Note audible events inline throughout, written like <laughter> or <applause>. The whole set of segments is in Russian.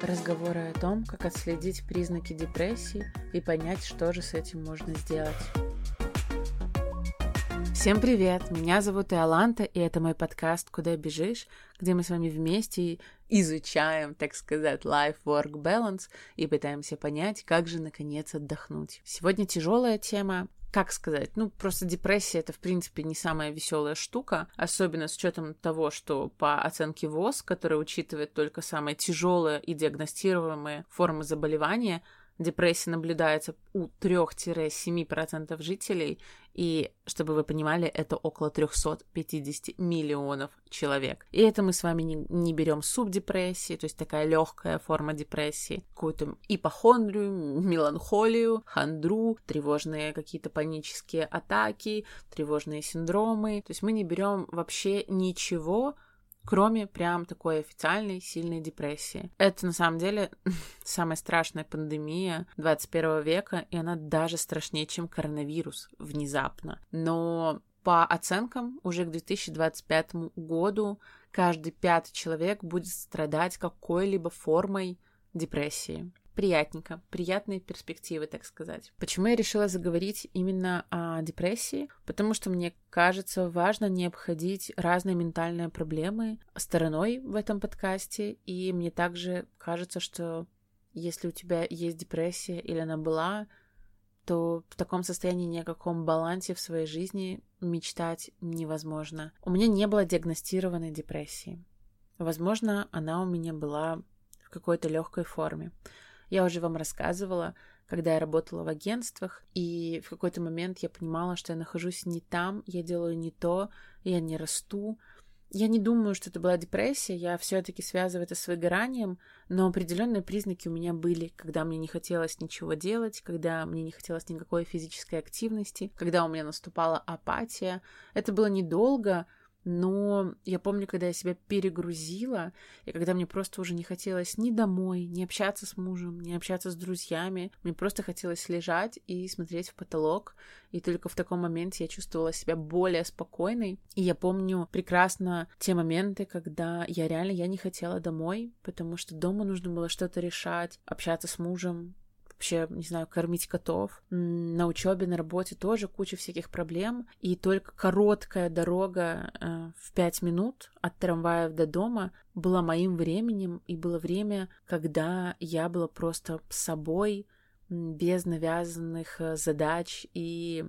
Разговоры о том, как отследить признаки депрессии и понять, что же с этим можно сделать. Всем привет! Меня зовут Иоланта, и это мой подкаст «Куда бежишь?», где мы с вами вместе изучаем, так сказать, life-work balance и пытаемся понять, как же, наконец, отдохнуть. Сегодня тяжелая тема, как сказать, ну, просто депрессия это, в принципе, не самая веселая штука, особенно с учетом того, что по оценке ВОЗ, которая учитывает только самые тяжелые и диагностируемые формы заболевания, Депрессия наблюдается у 3-7% жителей, и, чтобы вы понимали, это около 350 миллионов человек. И это мы с вами не, не берем субдепрессии, то есть такая легкая форма депрессии, какую-то ипохондрию, меланхолию, хандру, тревожные какие-то панические атаки, тревожные синдромы. То есть мы не берем вообще ничего, кроме прям такой официальной сильной депрессии. Это на самом деле <laughs> самая страшная пандемия 21 века, и она даже страшнее, чем коронавирус внезапно. Но по оценкам, уже к 2025 году каждый пятый человек будет страдать какой-либо формой депрессии приятненько, приятные перспективы, так сказать. Почему я решила заговорить именно о депрессии? Потому что мне кажется важно не обходить разные ментальные проблемы стороной в этом подкасте, и мне также кажется, что если у тебя есть депрессия или она была, то в таком состоянии ни о каком балансе в своей жизни мечтать невозможно. У меня не было диагностированной депрессии. Возможно, она у меня была в какой-то легкой форме. Я уже вам рассказывала, когда я работала в агентствах, и в какой-то момент я понимала, что я нахожусь не там, я делаю не то, я не расту. Я не думаю, что это была депрессия, я все-таки связываю это с выгоранием, но определенные признаки у меня были, когда мне не хотелось ничего делать, когда мне не хотелось никакой физической активности, когда у меня наступала апатия. Это было недолго, но я помню, когда я себя перегрузила, и когда мне просто уже не хотелось ни домой, ни общаться с мужем, ни общаться с друзьями, мне просто хотелось лежать и смотреть в потолок, и только в таком моменте я чувствовала себя более спокойной. И я помню прекрасно те моменты, когда я реально я не хотела домой, потому что дома нужно было что-то решать, общаться с мужем, вообще, не знаю, кормить котов. На учебе, на работе тоже куча всяких проблем. И только короткая дорога э, в пять минут от трамвая до дома была моим временем, и было время, когда я была просто собой, без навязанных э, задач и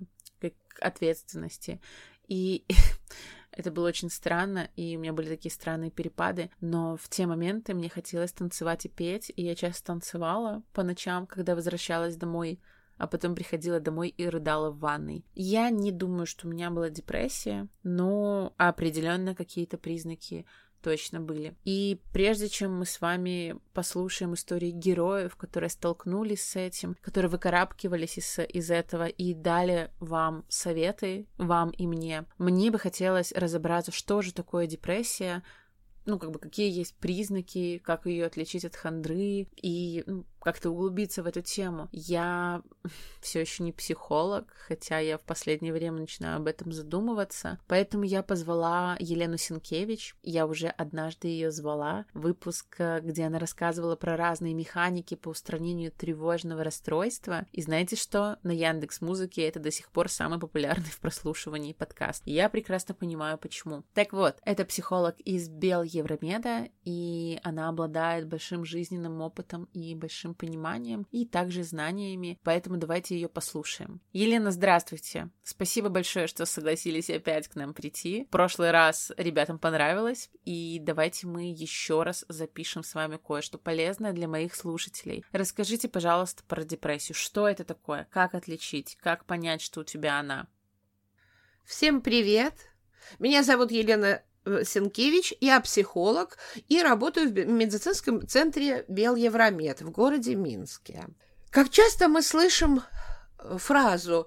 ответственности. И <laughs> Это было очень странно, и у меня были такие странные перепады, но в те моменты мне хотелось танцевать и петь, и я часто танцевала по ночам, когда возвращалась домой, а потом приходила домой и рыдала в ванной. Я не думаю, что у меня была депрессия, но определенно какие-то признаки точно были. И прежде чем мы с вами послушаем истории героев, которые столкнулись с этим, которые выкарабкивались из, из этого и дали вам советы, вам и мне, мне бы хотелось разобраться, что же такое депрессия, ну, как бы, какие есть признаки, как ее отличить от хандры, и ну, как-то углубиться в эту тему. Я <laughs> все еще не психолог, хотя я в последнее время начинаю об этом задумываться, поэтому я позвала Елену Синкевич, я уже однажды ее звала, выпуск, где она рассказывала про разные механики по устранению тревожного расстройства, и знаете что? На Яндекс Музыке это до сих пор самый популярный <laughs> в прослушивании подкаст. Я прекрасно понимаю, почему. Так вот, это психолог из Бел Евромеда, и она обладает большим жизненным опытом и большим пониманием и также знаниями, поэтому давайте ее послушаем. Елена, здравствуйте! Спасибо большое, что согласились опять к нам прийти. В прошлый раз ребятам понравилось, и давайте мы еще раз запишем с вами кое-что полезное для моих слушателей. Расскажите, пожалуйста, про депрессию. Что это такое? Как отличить? Как понять, что у тебя она? Всем привет! Меня зовут Елена Сенкевич, я психолог и работаю в медицинском центре Белевромед в городе Минске. Как часто мы слышим э, фразу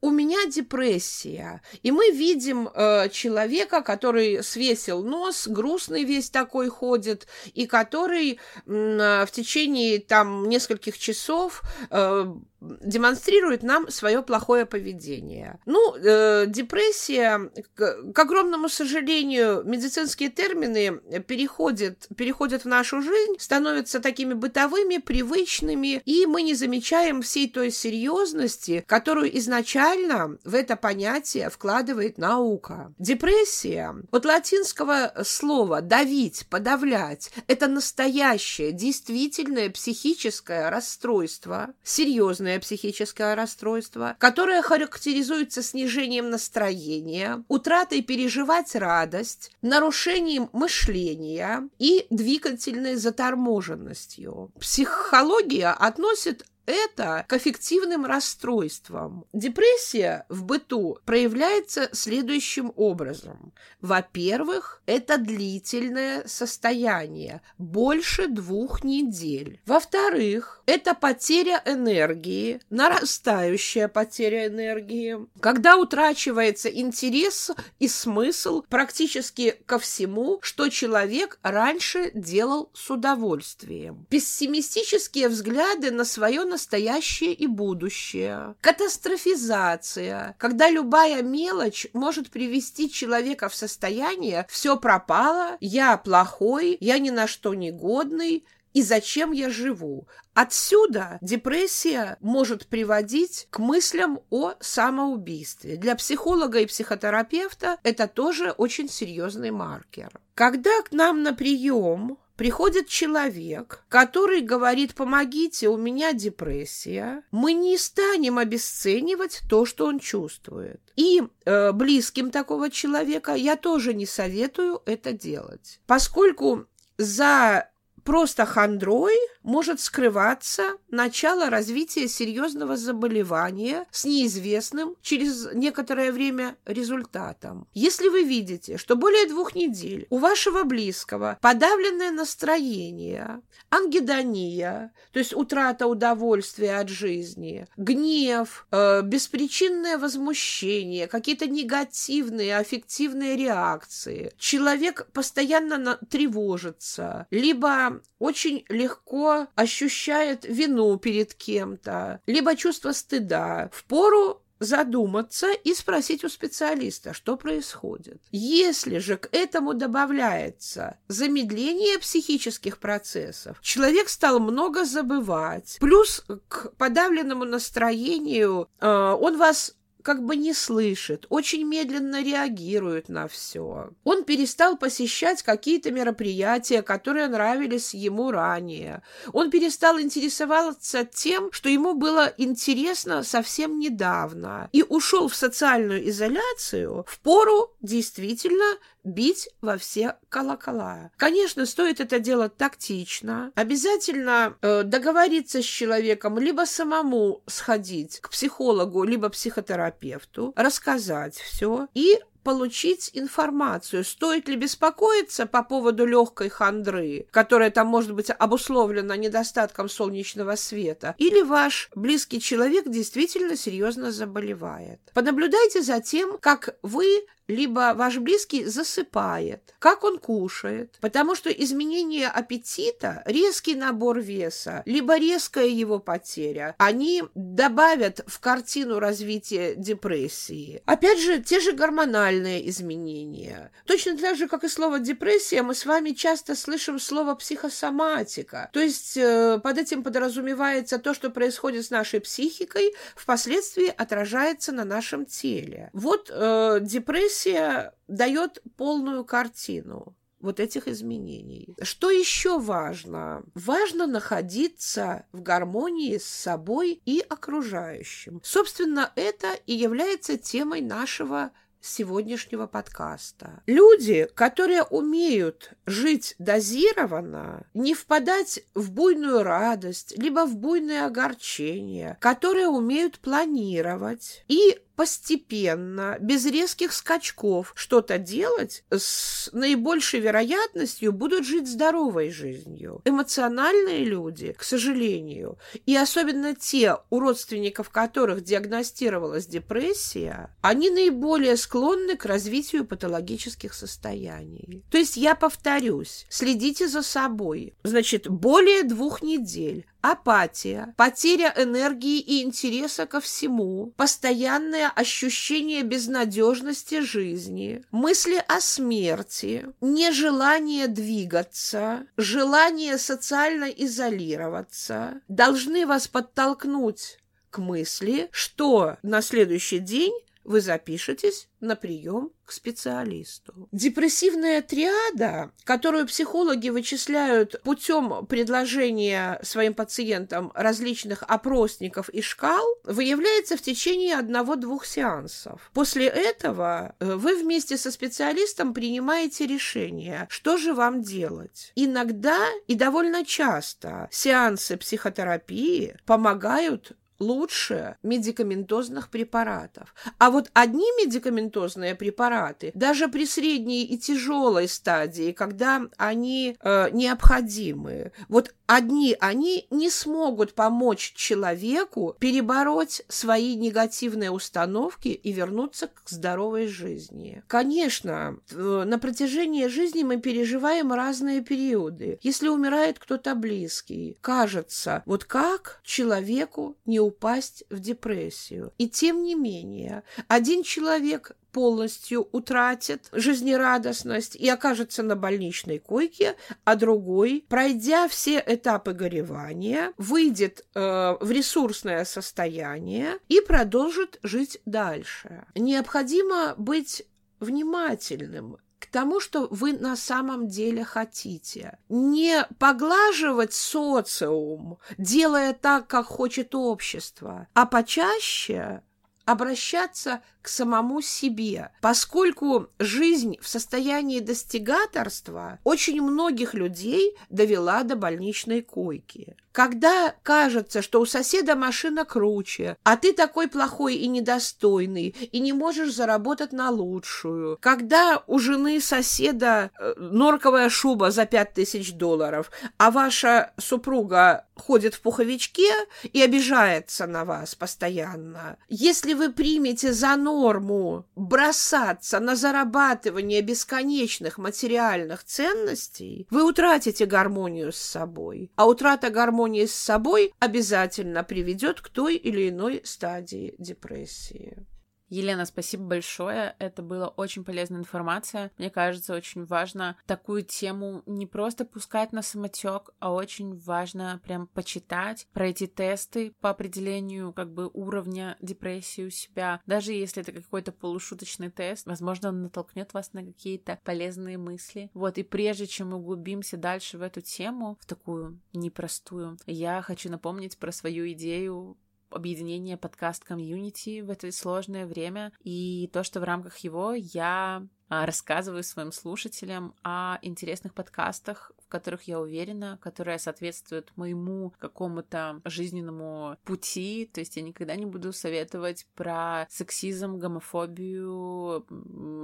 у меня депрессия. И мы видим э, человека, который свесил нос, грустный весь такой ходит, и который э, в течение там нескольких часов э, демонстрирует нам свое плохое поведение. Ну, э, депрессия, к, к огромному сожалению, медицинские термины переходят, переходят в нашу жизнь, становятся такими бытовыми, привычными, и мы не замечаем всей той серьезности, которую изначально в это понятие вкладывает наука. Депрессия от латинского слова «давить», «подавлять» — это настоящее, действительное психическое расстройство, серьезное серьезное психическое расстройство, которое характеризуется снижением настроения, утратой переживать радость, нарушением мышления и двигательной заторможенностью. Психология относит это к аффективным расстройствам. Депрессия в быту проявляется следующим образом. Во-первых, это длительное состояние, больше двух недель. Во-вторых, это потеря энергии, нарастающая потеря энергии, когда утрачивается интерес и смысл практически ко всему, что человек раньше делал с удовольствием. Пессимистические взгляды на свое настоящее настоящее и будущее. Катастрофизация, когда любая мелочь может привести человека в состояние «все пропало», «я плохой», «я ни на что не годный», и зачем я живу. Отсюда депрессия может приводить к мыслям о самоубийстве. Для психолога и психотерапевта это тоже очень серьезный маркер. Когда к нам на прием приходит человек, который говорит, помогите, у меня депрессия, мы не станем обесценивать то, что он чувствует. И э, близким такого человека я тоже не советую это делать, поскольку за просто хандрой может скрываться начало развития серьезного заболевания с неизвестным через некоторое время результатом. Если вы видите, что более двух недель у вашего близкого подавленное настроение, ангидония, то есть утрата удовольствия от жизни, гнев, э, беспричинное возмущение, какие-то негативные аффективные реакции, человек постоянно тревожится, либо очень легко ощущает вину перед кем-то, либо чувство стыда. В пору задуматься и спросить у специалиста, что происходит. Если же к этому добавляется замедление психических процессов, человек стал много забывать, плюс к подавленному настроению э, он вас как бы не слышит, очень медленно реагирует на все. Он перестал посещать какие-то мероприятия, которые нравились ему ранее. Он перестал интересоваться тем, что ему было интересно совсем недавно, и ушел в социальную изоляцию в пору действительно бить во все колокола. Конечно, стоит это делать тактично. Обязательно э, договориться с человеком, либо самому сходить к психологу, либо психотерапевту, рассказать все и получить информацию, стоит ли беспокоиться по поводу легкой хандры, которая там может быть обусловлена недостатком солнечного света, или ваш близкий человек действительно серьезно заболевает. Понаблюдайте за тем, как вы либо ваш близкий засыпает, как он кушает, потому что изменение аппетита, резкий набор веса, либо резкая его потеря, они добавят в картину развития депрессии. Опять же, те же гормональные изменения. Точно так же, как и слово депрессия, мы с вами часто слышим слово психосоматика. То есть э, под этим подразумевается то, что происходит с нашей психикой, впоследствии отражается на нашем теле. Вот э, депрессия Депрессия дает полную картину вот этих изменений. Что еще важно? Важно находиться в гармонии с собой и окружающим. Собственно, это и является темой нашего сегодняшнего подкаста. Люди, которые умеют жить дозированно, не впадать в буйную радость, либо в буйное огорчение, которые умеют планировать и постепенно, без резких скачков что-то делать, с наибольшей вероятностью будут жить здоровой жизнью. Эмоциональные люди, к сожалению, и особенно те, у родственников которых диагностировалась депрессия, они наиболее склонны к развитию патологических состояний. То есть я повторюсь, следите за собой. Значит, более двух недель апатия, потеря энергии и интереса ко всему, постоянное ощущение безнадежности жизни, мысли о смерти, нежелание двигаться, желание социально изолироваться должны вас подтолкнуть к мысли, что на следующий день вы запишетесь на прием к специалисту. Депрессивная триада, которую психологи вычисляют путем предложения своим пациентам различных опросников и шкал, выявляется в течение одного-двух сеансов. После этого э, вы вместе со специалистом принимаете решение, что же вам делать. Иногда и довольно часто сеансы психотерапии помогают лучше медикаментозных препаратов. А вот одни медикаментозные препараты, даже при средней и тяжелой стадии, когда они э, необходимы, вот одни они не смогут помочь человеку перебороть свои негативные установки и вернуться к здоровой жизни. Конечно, э, на протяжении жизни мы переживаем разные периоды. Если умирает кто-то близкий, кажется, вот как человеку не упасть в депрессию. И тем не менее, один человек полностью утратит жизнерадостность и окажется на больничной койке, а другой, пройдя все этапы горевания, выйдет э, в ресурсное состояние и продолжит жить дальше. Необходимо быть внимательным к тому, что вы на самом деле хотите. Не поглаживать социум, делая так, как хочет общество, а почаще обращаться самому себе, поскольку жизнь в состоянии достигаторства очень многих людей довела до больничной койки. Когда кажется, что у соседа машина круче, а ты такой плохой и недостойный, и не можешь заработать на лучшую. Когда у жены соседа э, норковая шуба за пять тысяч долларов, а ваша супруга ходит в пуховичке и обижается на вас постоянно. Если вы примете за норму бросаться на зарабатывание бесконечных материальных ценностей, вы утратите гармонию с собой. А утрата гармонии с собой обязательно приведет к той или иной стадии депрессии. Елена, спасибо большое. Это была очень полезная информация. Мне кажется, очень важно такую тему не просто пускать на самотек, а очень важно прям почитать, пройти тесты по определению как бы уровня депрессии у себя. Даже если это какой-то полушуточный тест, возможно, он натолкнет вас на какие-то полезные мысли. Вот, и прежде чем мы углубимся дальше в эту тему, в такую непростую, я хочу напомнить про свою идею объединение подкаст-комьюнити в это сложное время, и то, что в рамках его я а, рассказываю своим слушателям о интересных подкастах, в которых я уверена, которые соответствуют моему какому-то жизненному пути. То есть я никогда не буду советовать про сексизм, гомофобию,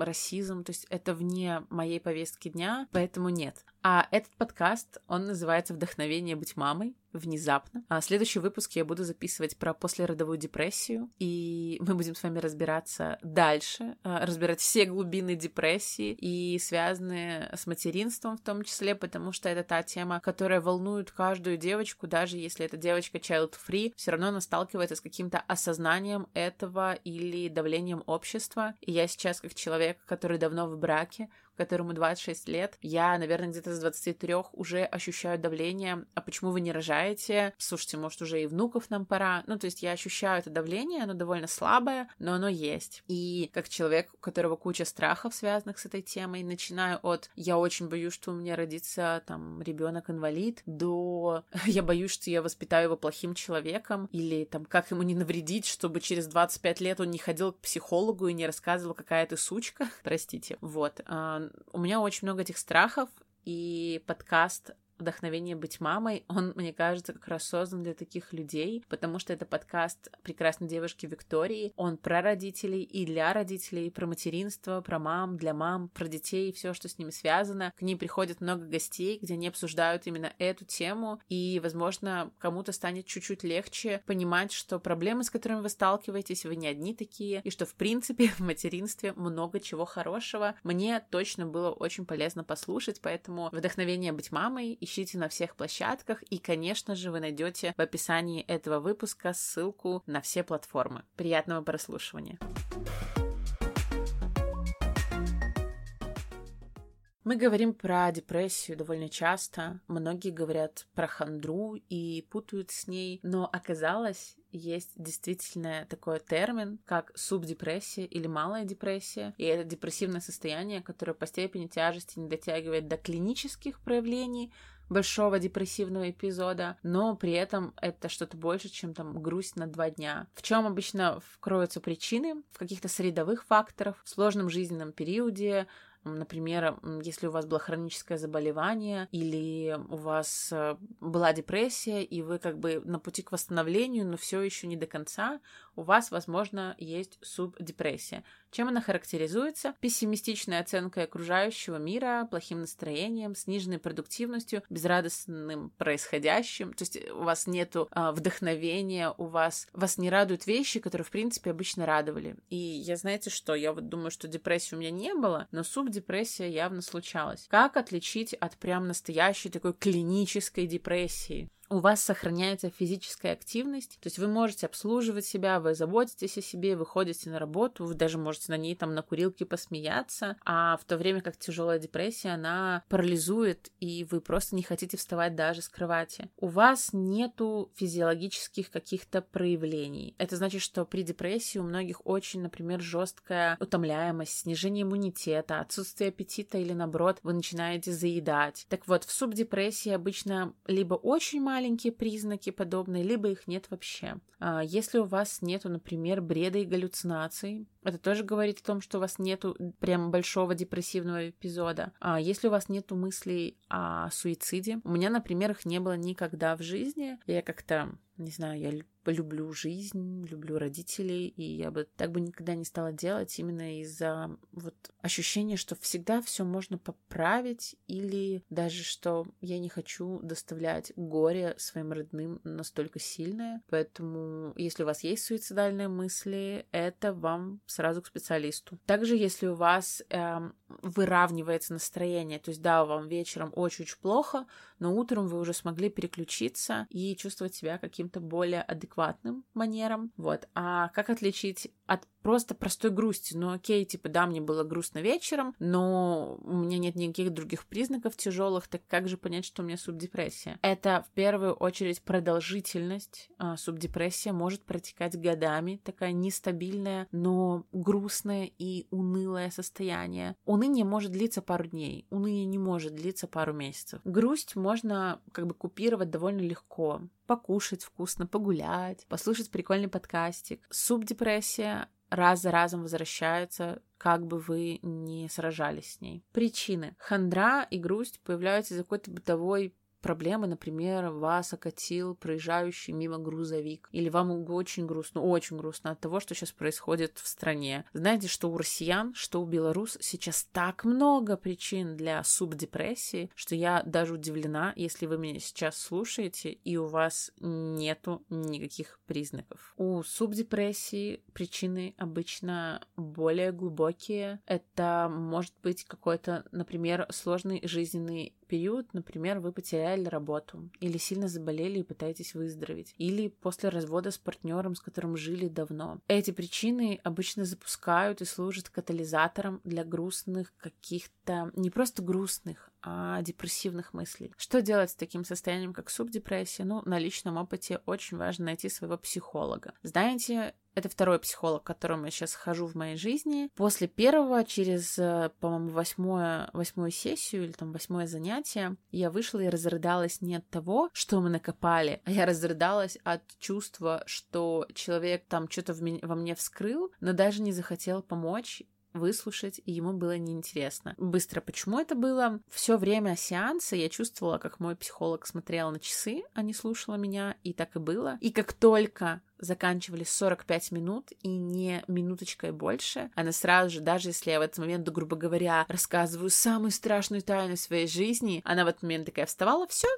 расизм. То есть это вне моей повестки дня, поэтому нет. А этот подкаст, он называется «Вдохновение быть мамой» внезапно. А следующий выпуск я буду записывать про послеродовую депрессию, и мы будем с вами разбираться дальше, а, разбирать все глубины депрессии и связанные с материнством в том числе, потому что это та тема, которая волнует каждую девочку, даже если эта девочка child-free, все равно она сталкивается с каким-то осознанием этого или давлением общества. И я сейчас, как человек, который давно в браке, которому 26 лет, я, наверное, где-то с 23 уже ощущаю давление. А почему вы не рожаете? Слушайте, может, уже и внуков нам пора. Ну, то есть я ощущаю это давление, оно довольно слабое, но оно есть. И как человек, у которого куча страхов, связанных с этой темой, начиная от «я очень боюсь, что у меня родится там ребенок инвалид до <laughs> «я боюсь, что я воспитаю его плохим человеком» или там «как ему не навредить, чтобы через 25 лет он не ходил к психологу и не рассказывал, какая ты сучка». <laughs> Простите. Вот. А, у меня очень много этих страхов, и подкаст «Вдохновение быть мамой». Он, мне кажется, как раз создан для таких людей, потому что это подкаст прекрасной девушки Виктории. Он про родителей и для родителей, про материнство, про мам, для мам, про детей и все, что с ними связано. К ней приходит много гостей, где они обсуждают именно эту тему, и, возможно, кому-то станет чуть-чуть легче понимать, что проблемы, с которыми вы сталкиваетесь, вы не одни такие, и что, в принципе, <laughs> в материнстве много чего хорошего. Мне точно было очень полезно послушать, поэтому вдохновение быть мамой ищите на всех площадках, и, конечно же, вы найдете в описании этого выпуска ссылку на все платформы. Приятного прослушивания! Мы говорим про депрессию довольно часто. Многие говорят про хандру и путают с ней, но оказалось, есть действительно такой термин, как субдепрессия или малая депрессия. И это депрессивное состояние, которое по степени тяжести не дотягивает до клинических проявлений, большого депрессивного эпизода, но при этом это что-то больше, чем там грусть на два дня. В чем обычно кроются причины? В каких-то средовых факторах, в сложном жизненном периоде, Например, если у вас было хроническое заболевание или у вас э, была депрессия, и вы как бы на пути к восстановлению, но все еще не до конца, у вас, возможно, есть субдепрессия. Чем она характеризуется? Пессимистичной оценкой окружающего мира, плохим настроением, сниженной продуктивностью, безрадостным происходящим. То есть у вас нету а, вдохновения, у вас вас не радуют вещи, которые, в принципе, обычно радовали. И я, знаете что, я вот думаю, что депрессии у меня не было, но субдепрессия явно случалась. Как отличить от прям настоящей такой клинической депрессии? У вас сохраняется физическая активность, то есть вы можете обслуживать себя, вы заботитесь о себе, вы ходите на работу, вы даже можете на ней там на курилке посмеяться, а в то время как тяжелая депрессия, она парализует, и вы просто не хотите вставать даже с кровати. У вас нету физиологических каких-то проявлений. Это значит, что при депрессии у многих очень, например, жесткая утомляемость, снижение иммунитета, отсутствие аппетита или наоборот, вы начинаете заедать. Так вот, в субдепрессии обычно либо очень маленькие признаки подобные, либо их нет вообще. А, если у вас нету, например, бреда и галлюцинаций, это тоже говорит о том, что у вас нету прям большого депрессивного эпизода. А если у вас нету мыслей о суициде, у меня, например, их не было никогда в жизни. Я как-то, не знаю, я люблю жизнь, люблю родителей, и я бы так бы никогда не стала делать именно из-за вот ощущения, что всегда все можно поправить, или даже что я не хочу доставлять горе своим родным настолько сильное. Поэтому, если у вас есть суицидальные мысли, это вам сразу к специалисту. Также, если у вас эм, выравнивается настроение, то есть да, вам вечером очень-очень плохо, но утром вы уже смогли переключиться и чувствовать себя каким-то более адекватным манером. Вот. А как отличить от просто простой грусти. Ну, окей, типа, да, мне было грустно вечером, но у меня нет никаких других признаков тяжелых, так как же понять, что у меня субдепрессия? Это в первую очередь продолжительность. А, субдепрессия может протекать годами, такая нестабильная, но грустное и унылое состояние. Уныние может длиться пару дней, уныние не может длиться пару месяцев. Грусть можно как бы купировать довольно легко покушать вкусно, погулять, послушать прикольный подкастик. Субдепрессия раз за разом возвращается, как бы вы ни сражались с ней. Причины. Хандра и грусть появляются из-за какой-то бытовой проблемы, например, вас окатил проезжающий мимо грузовик, или вам очень грустно, очень грустно от того, что сейчас происходит в стране. Знаете, что у россиян, что у белорус сейчас так много причин для субдепрессии, что я даже удивлена, если вы меня сейчас слушаете, и у вас нету никаких признаков. У субдепрессии причины обычно более глубокие. Это может быть какой-то, например, сложный жизненный период, например, вы потеряли работу, или сильно заболели и пытаетесь выздороветь, или после развода с партнером, с которым жили давно. Эти причины обычно запускают и служат катализатором для грустных каких-то, не просто грустных, а депрессивных мыслей. Что делать с таким состоянием, как субдепрессия? Ну, на личном опыте очень важно найти своего психолога. Знаете, это второй психолог, к которому я сейчас хожу в моей жизни. После первого, через, э, по-моему, восьмое, восьмую сессию или там восьмое занятие, я вышла и разрыдалась не от того, что мы накопали, а я разрыдалась от чувства, что человек там что-то во мне вскрыл, но даже не захотел помочь выслушать, и ему было неинтересно. Быстро, почему это было? Все время сеанса я чувствовала, как мой психолог смотрел на часы, а не слушала меня, и так и было. И как только заканчивались 45 минут и не минуточкой больше. Она сразу же, даже если я в этот момент, грубо говоря, рассказываю самую страшную тайну своей жизни, она в этот момент такая вставала, все,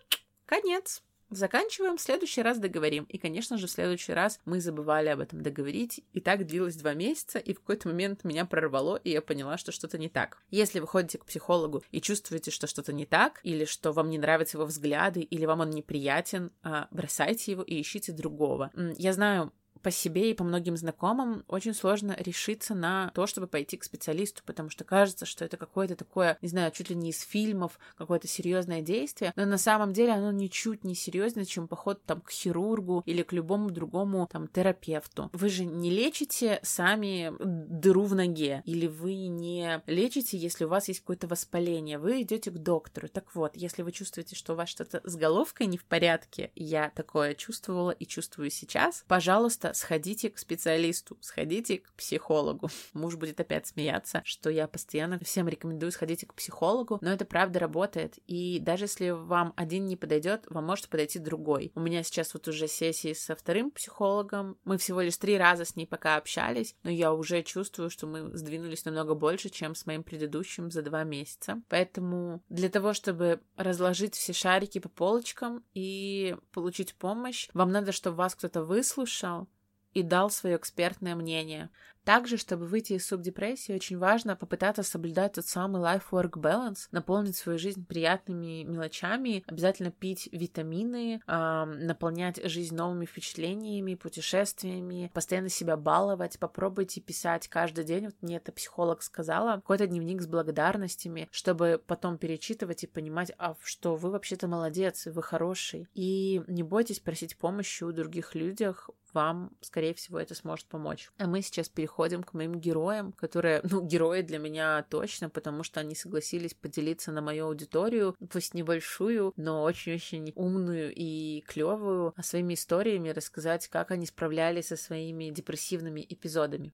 конец. Заканчиваем, в следующий раз договорим. И, конечно же, в следующий раз мы забывали об этом договорить. И так длилось два месяца, и в какой-то момент меня прорвало, и я поняла, что что-то не так. Если вы ходите к психологу и чувствуете, что что-то не так, или что вам не нравятся его взгляды, или вам он неприятен, а, бросайте его и ищите другого. Я знаю, по себе и по многим знакомым очень сложно решиться на то, чтобы пойти к специалисту, потому что кажется, что это какое-то такое, не знаю, чуть ли не из фильмов, какое-то серьезное действие, но на самом деле оно ничуть не серьезнее, чем поход там к хирургу или к любому другому там терапевту. Вы же не лечите сами дыру в ноге, или вы не лечите, если у вас есть какое-то воспаление, вы идете к доктору. Так вот, если вы чувствуете, что у вас что-то с головкой не в порядке, я такое чувствовала и чувствую сейчас, пожалуйста, сходите к специалисту, сходите к психологу. <laughs> Муж будет опять смеяться, что я постоянно всем рекомендую сходите к психологу, но это правда работает. И даже если вам один не подойдет, вам может подойти другой. У меня сейчас вот уже сессии со вторым психологом. Мы всего лишь три раза с ней пока общались, но я уже чувствую, что мы сдвинулись намного больше, чем с моим предыдущим за два месяца. Поэтому для того, чтобы разложить все шарики по полочкам и получить помощь, вам надо, чтобы вас кто-то выслушал, и дал свое экспертное мнение. Также, чтобы выйти из субдепрессии, очень важно попытаться соблюдать тот самый life-work balance, наполнить свою жизнь приятными мелочами, обязательно пить витамины, наполнять жизнь новыми впечатлениями, путешествиями, постоянно себя баловать, попробуйте писать каждый день, вот мне это психолог сказала, какой-то дневник с благодарностями, чтобы потом перечитывать и понимать, а что вы вообще-то молодец, вы хороший. И не бойтесь просить помощи у других людях, вам, скорее всего, это сможет помочь. А мы сейчас переходим к моим героям, которые, <laughs> ну, герои для меня точно, потому что они согласились поделиться на мою аудиторию, пусть небольшую, но очень-очень умную и клевую, а своими историями рассказать, как они справлялись со своими депрессивными эпизодами.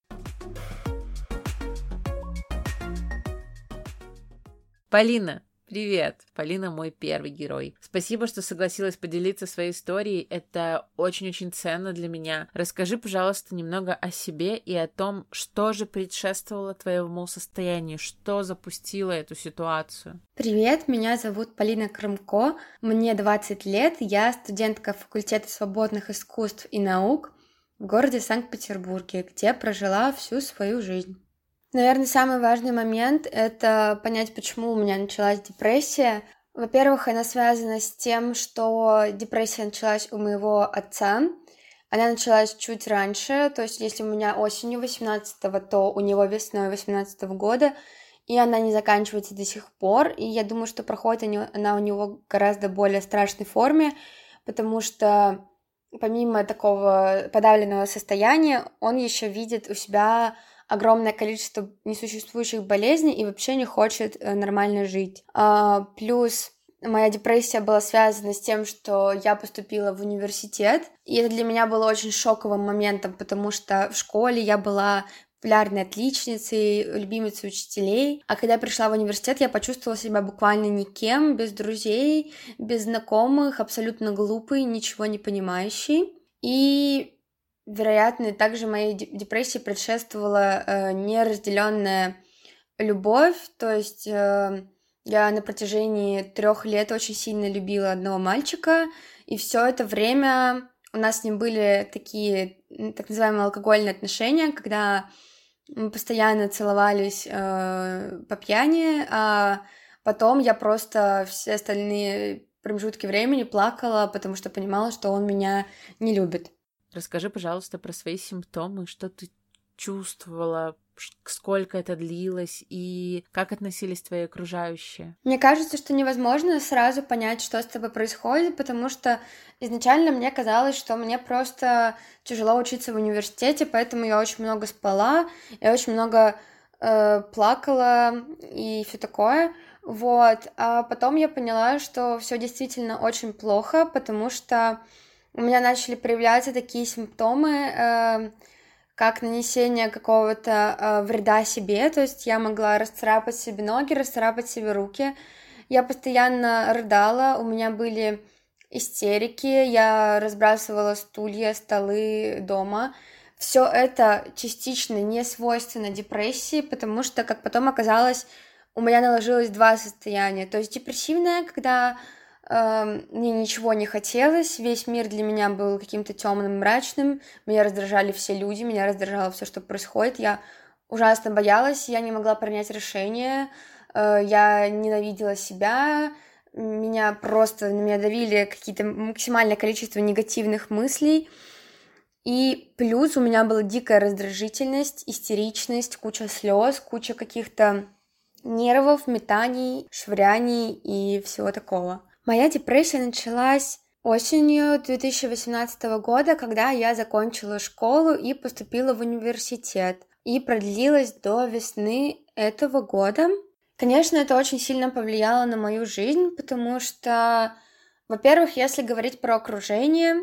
Полина, Привет! Полина мой первый герой. Спасибо, что согласилась поделиться своей историей. Это очень-очень ценно для меня. Расскажи, пожалуйста, немного о себе и о том, что же предшествовало твоему состоянию, что запустило эту ситуацию. Привет, меня зовут Полина Крымко. Мне 20 лет, я студентка факультета свободных искусств и наук в городе Санкт-Петербурге, где прожила всю свою жизнь. Наверное, самый важный момент — это понять, почему у меня началась депрессия. Во-первых, она связана с тем, что депрессия началась у моего отца. Она началась чуть раньше, то есть если у меня осенью 18-го, то у него весной 18 -го года, и она не заканчивается до сих пор, и я думаю, что проходит она у него гораздо более страшной форме, потому что помимо такого подавленного состояния, он еще видит у себя огромное количество несуществующих болезней и вообще не хочет э, нормально жить. А, плюс моя депрессия была связана с тем, что я поступила в университет, и это для меня было очень шоковым моментом, потому что в школе я была популярной отличницей, любимицей учителей. А когда я пришла в университет, я почувствовала себя буквально никем, без друзей, без знакомых, абсолютно глупый, ничего не понимающий. И вероятно, также моей депрессии предшествовала э, неразделенная любовь, то есть э, я на протяжении трех лет очень сильно любила одного мальчика, и все это время у нас с ним были такие так называемые алкогольные отношения, когда мы постоянно целовались э, по пьяни, а потом я просто все остальные промежутки времени плакала, потому что понимала, что он меня не любит. Расскажи, пожалуйста, про свои симптомы, что ты чувствовала, сколько это длилось и как относились твои окружающие? Мне кажется, что невозможно сразу понять, что с тобой происходит, потому что изначально мне казалось, что мне просто тяжело учиться в университете, поэтому я очень много спала, я очень много э, плакала и все такое. Вот. А потом я поняла, что все действительно очень плохо, потому что у меня начали проявляться такие симптомы, э, как нанесение какого-то э, вреда себе, то есть я могла расцарапать себе ноги, расцарапать себе руки. Я постоянно рыдала, у меня были истерики, я разбрасывала стулья, столы дома. Все это частично не свойственно депрессии, потому что, как потом оказалось, у меня наложилось два состояния. То есть депрессивное, когда мне ничего не хотелось, весь мир для меня был каким-то темным, мрачным, меня раздражали все люди, меня раздражало все, что происходит, я ужасно боялась, я не могла принять решение, э, я ненавидела себя, меня просто, на меня давили какие-то максимальное количество негативных мыслей, и плюс у меня была дикая раздражительность, истеричность, куча слез, куча каких-то нервов, метаний, швыряний и всего такого. Моя депрессия началась осенью 2018 года, когда я закончила школу и поступила в университет. И продлилась до весны этого года. Конечно, это очень сильно повлияло на мою жизнь, потому что, во-первых, если говорить про окружение,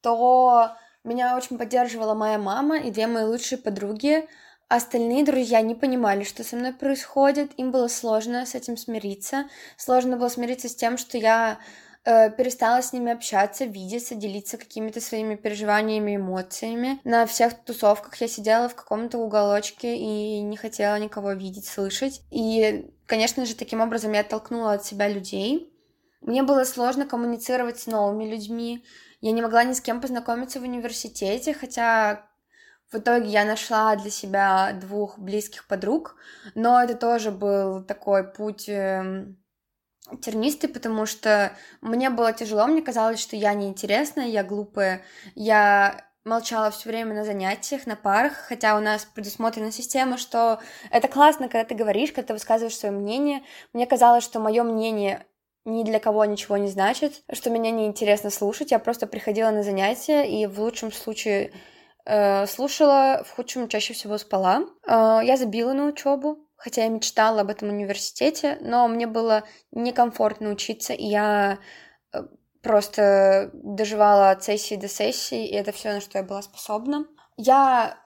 то меня очень поддерживала моя мама и две мои лучшие подруги. Остальные друзья не понимали, что со мной происходит, им было сложно с этим смириться. Сложно было смириться с тем, что я э, перестала с ними общаться, видеться, делиться какими-то своими переживаниями, эмоциями. На всех тусовках я сидела в каком-то уголочке и не хотела никого видеть, слышать. И, конечно же, таким образом я оттолкнула от себя людей. Мне было сложно коммуницировать с новыми людьми. Я не могла ни с кем познакомиться в университете, хотя в итоге я нашла для себя двух близких подруг, но это тоже был такой путь эм, тернистый, потому что мне было тяжело, мне казалось, что я неинтересная, я глупая, я молчала все время на занятиях, на парах, хотя у нас предусмотрена система, что это классно, когда ты говоришь, когда ты высказываешь свое мнение. Мне казалось, что мое мнение ни для кого ничего не значит, что меня неинтересно слушать. Я просто приходила на занятия и в лучшем случае слушала, в худшем чаще всего спала. Э, я забила на учебу, хотя я мечтала об этом университете, но мне было некомфортно учиться, и я э, просто доживала от сессии до сессии, и это все, на что я была способна. Я,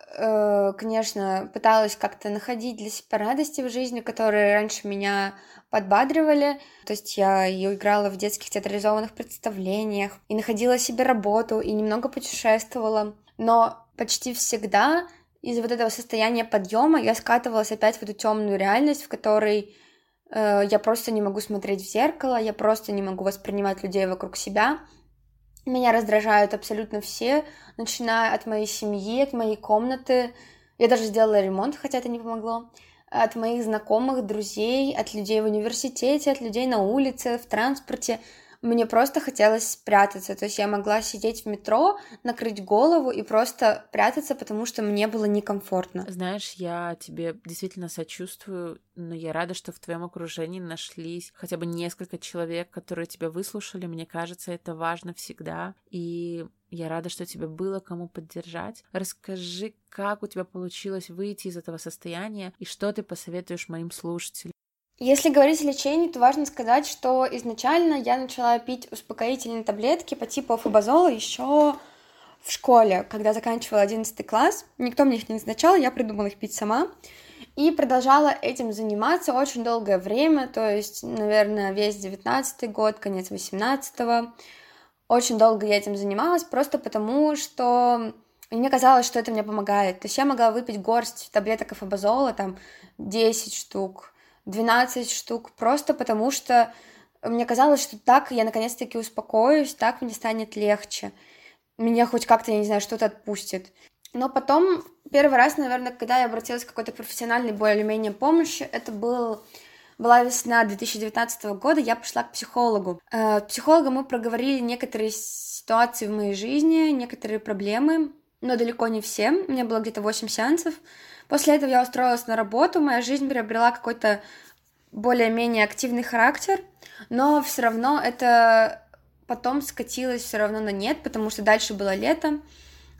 конечно, пыталась как-то находить для себя радости в жизни, которые раньше меня подбадривали. То есть я ее играла в детских театрализованных представлениях и находила себе работу, и немного путешествовала. Но почти всегда из вот этого состояния подъема я скатывалась опять в эту темную реальность, в которой э, я просто не могу смотреть в зеркало, я просто не могу воспринимать людей вокруг себя. Меня раздражают абсолютно все, начиная от моей семьи, от моей комнаты. Я даже сделала ремонт, хотя это не помогло. От моих знакомых, друзей, от людей в университете, от людей на улице, в транспорте мне просто хотелось спрятаться. То есть я могла сидеть в метро, накрыть голову и просто прятаться, потому что мне было некомфортно. Знаешь, я тебе действительно сочувствую, но я рада, что в твоем окружении нашлись хотя бы несколько человек, которые тебя выслушали. Мне кажется, это важно всегда. И я рада, что тебе было кому поддержать. Расскажи, как у тебя получилось выйти из этого состояния и что ты посоветуешь моим слушателям. Если говорить о лечении, то важно сказать, что изначально я начала пить успокоительные таблетки по типу афобазола еще в школе, когда заканчивала 11 класс. Никто мне их не назначал, я придумала их пить сама. И продолжала этим заниматься очень долгое время, то есть, наверное, весь 19 год, конец 18 -го. Очень долго я этим занималась, просто потому что мне казалось, что это мне помогает. То есть я могла выпить горсть таблеток афобазола, там, 10 штук, 12 штук, просто потому что мне казалось, что так я наконец-таки успокоюсь, так мне станет легче. Меня хоть как-то, я не знаю, что-то отпустит. Но потом, первый раз, наверное, когда я обратилась к какой-то профессиональной более-менее помощи, это был была весна 2019 года, я пошла к психологу. Э, психолога мы проговорили некоторые ситуации в моей жизни, некоторые проблемы, но далеко не все. У меня было где-то 8 сеансов. После этого я устроилась на работу, моя жизнь приобрела какой-то более-менее активный характер, но все равно это потом скатилось все равно на нет, потому что дальше было лето.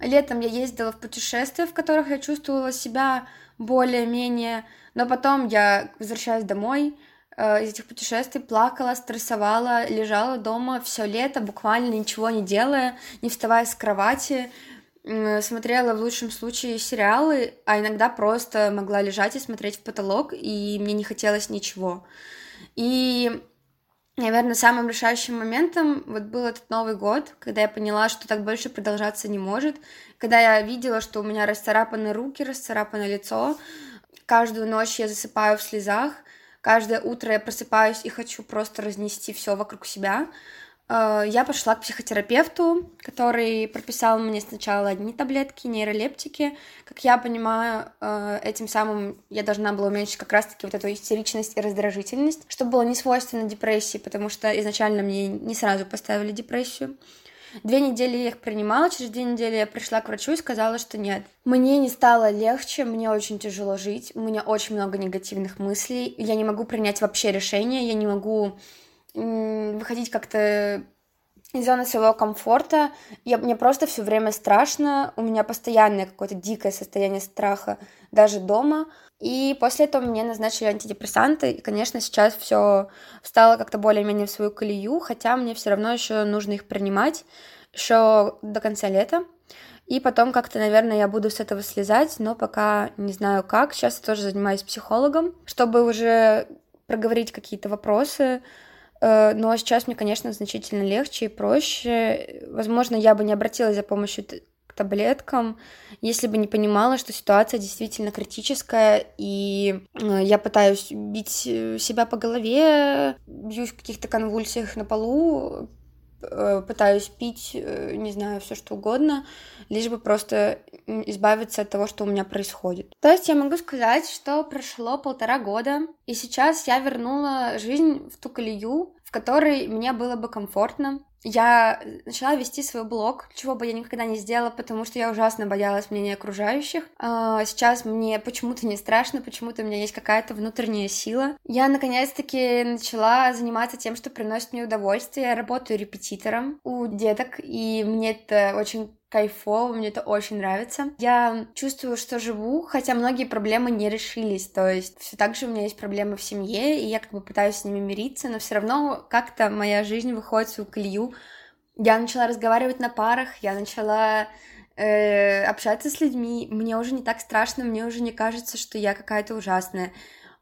Летом я ездила в путешествия, в которых я чувствовала себя более-менее, но потом я возвращаюсь домой э, из этих путешествий, плакала, стрессовала, лежала дома все лето, буквально ничего не делая, не вставая с кровати, смотрела в лучшем случае сериалы, а иногда просто могла лежать и смотреть в потолок, и мне не хотелось ничего. И, наверное, самым решающим моментом вот был этот Новый год, когда я поняла, что так больше продолжаться не может, когда я видела, что у меня расцарапаны руки, расцарапано лицо, каждую ночь я засыпаю в слезах, каждое утро я просыпаюсь и хочу просто разнести все вокруг себя, я пошла к психотерапевту, который прописал мне сначала одни таблетки, нейролептики. Как я понимаю, э, этим самым я должна была уменьшить как раз-таки вот эту истеричность и раздражительность, что было не свойственно депрессии, потому что изначально мне не сразу поставили депрессию. Две недели я их принимала, через две недели я пришла к врачу и сказала, что нет. Мне не стало легче, мне очень тяжело жить, у меня очень много негативных мыслей, я не могу принять вообще решение, я не могу выходить как-то из зоны своего комфорта. Я, мне просто все время страшно, у меня постоянное какое-то дикое состояние страха даже дома. И после этого мне назначили антидепрессанты, и, конечно, сейчас все встало как-то более-менее в свою колею, хотя мне все равно еще нужно их принимать еще до конца лета. И потом как-то, наверное, я буду с этого слезать, но пока не знаю как. Сейчас я тоже занимаюсь психологом, чтобы уже проговорить какие-то вопросы, но ну, а сейчас мне, конечно, значительно легче и проще. Возможно, я бы не обратилась за помощью к таблеткам, если бы не понимала, что ситуация действительно критическая, и э, я пытаюсь бить э, себя по голове, бьюсь в каких-то конвульсиях на полу, пытаюсь пить, не знаю, все что угодно, лишь бы просто избавиться от того, что у меня происходит. То есть я могу сказать, что прошло полтора года, и сейчас я вернула жизнь в ту колею, в которой мне было бы комфортно. Я начала вести свой блог, чего бы я никогда не сделала, потому что я ужасно боялась мнения окружающих. А сейчас мне почему-то не страшно, почему-то у меня есть какая-то внутренняя сила. Я наконец-таки начала заниматься тем, что приносит мне удовольствие. Я работаю репетитором у деток, и мне это очень кайфово, мне это очень нравится. Я чувствую, что живу, хотя многие проблемы не решились, то есть все так же у меня есть проблемы в семье, и я как бы пытаюсь с ними мириться, но все равно как-то моя жизнь выходит в свою колею. Я начала разговаривать на парах, я начала э, общаться с людьми, мне уже не так страшно, мне уже не кажется, что я какая-то ужасная.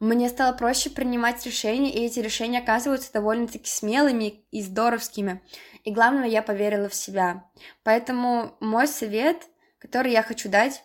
Мне стало проще принимать решения, и эти решения оказываются довольно-таки смелыми и здоровскими. И главное, я поверила в себя. Поэтому мой совет, который я хочу дать,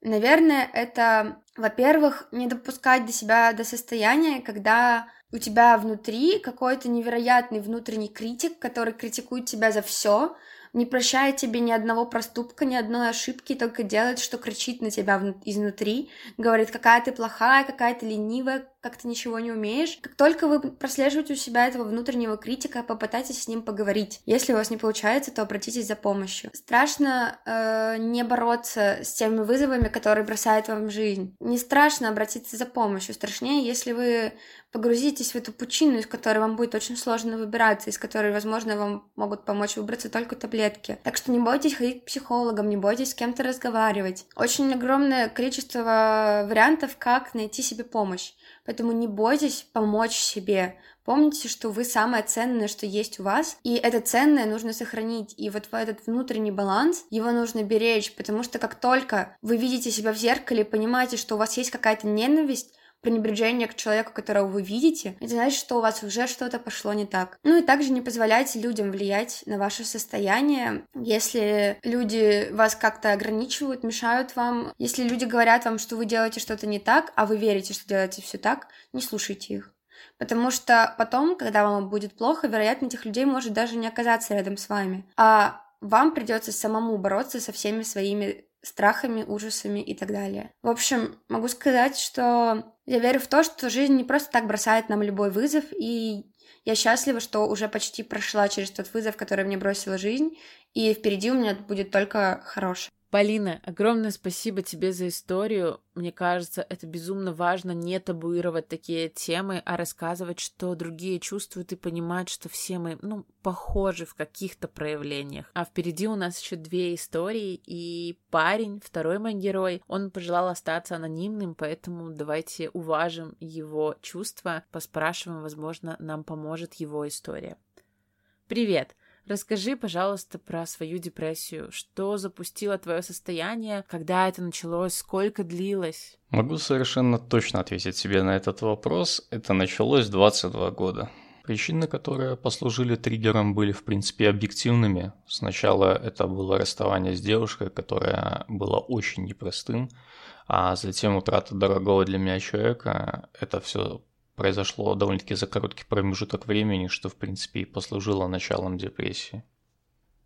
наверное, это, во-первых, не допускать до себя до состояния, когда у тебя внутри какой-то невероятный внутренний критик, который критикует тебя за все, не прощает тебе ни одного проступка, ни одной ошибки, только делает, что кричит на тебя изнутри, говорит, какая ты плохая, какая ты ленивая, как ты ничего не умеешь. Как только вы прослеживаете у себя этого внутреннего критика, попытайтесь с ним поговорить. Если у вас не получается, то обратитесь за помощью. Страшно э, не бороться с теми вызовами, которые бросает вам жизнь. Не страшно обратиться за помощью. Страшнее, если вы погрузитесь в эту пучину, из которой вам будет очень сложно выбираться, из которой, возможно, вам могут помочь выбраться только таблетки. Так что не бойтесь ходить к психологам, не бойтесь с кем-то разговаривать. Очень огромное количество вариантов, как найти себе помощь. Поэтому не бойтесь помочь себе. Помните, что вы самое ценное, что есть у вас, и это ценное нужно сохранить. И вот этот внутренний баланс его нужно беречь, потому что как только вы видите себя в зеркале понимаете, что у вас есть какая-то ненависть, пренебрежение к человеку, которого вы видите, это значит, что у вас уже что-то пошло не так. Ну и также не позволяйте людям влиять на ваше состояние. Если люди вас как-то ограничивают, мешают вам, если люди говорят вам, что вы делаете что-то не так, а вы верите, что делаете все так, не слушайте их. Потому что потом, когда вам будет плохо, вероятно, этих людей может даже не оказаться рядом с вами. А вам придется самому бороться со всеми своими страхами, ужасами и так далее. В общем, могу сказать, что я верю в то, что жизнь не просто так бросает нам любой вызов, и я счастлива, что уже почти прошла через тот вызов, который мне бросила жизнь, и впереди у меня будет только хорошее. Полина, огромное спасибо тебе за историю. Мне кажется, это безумно важно не табуировать такие темы, а рассказывать, что другие чувствуют и понимать, что все мы, ну, похожи в каких-то проявлениях. А впереди у нас еще две истории, и парень, второй мой герой, он пожелал остаться анонимным, поэтому давайте уважим его чувства, поспрашиваем, возможно, нам поможет его история. Привет! Расскажи, пожалуйста, про свою депрессию. Что запустило твое состояние, когда это началось, сколько длилось? Могу совершенно точно ответить себе на этот вопрос. Это началось 22 года. Причины, которые послужили триггером, были в принципе объективными. Сначала это было расставание с девушкой, которая была очень непростым, а затем утрата дорогого для меня человека. Это все произошло довольно-таки за короткий промежуток времени, что в принципе и послужило началом депрессии.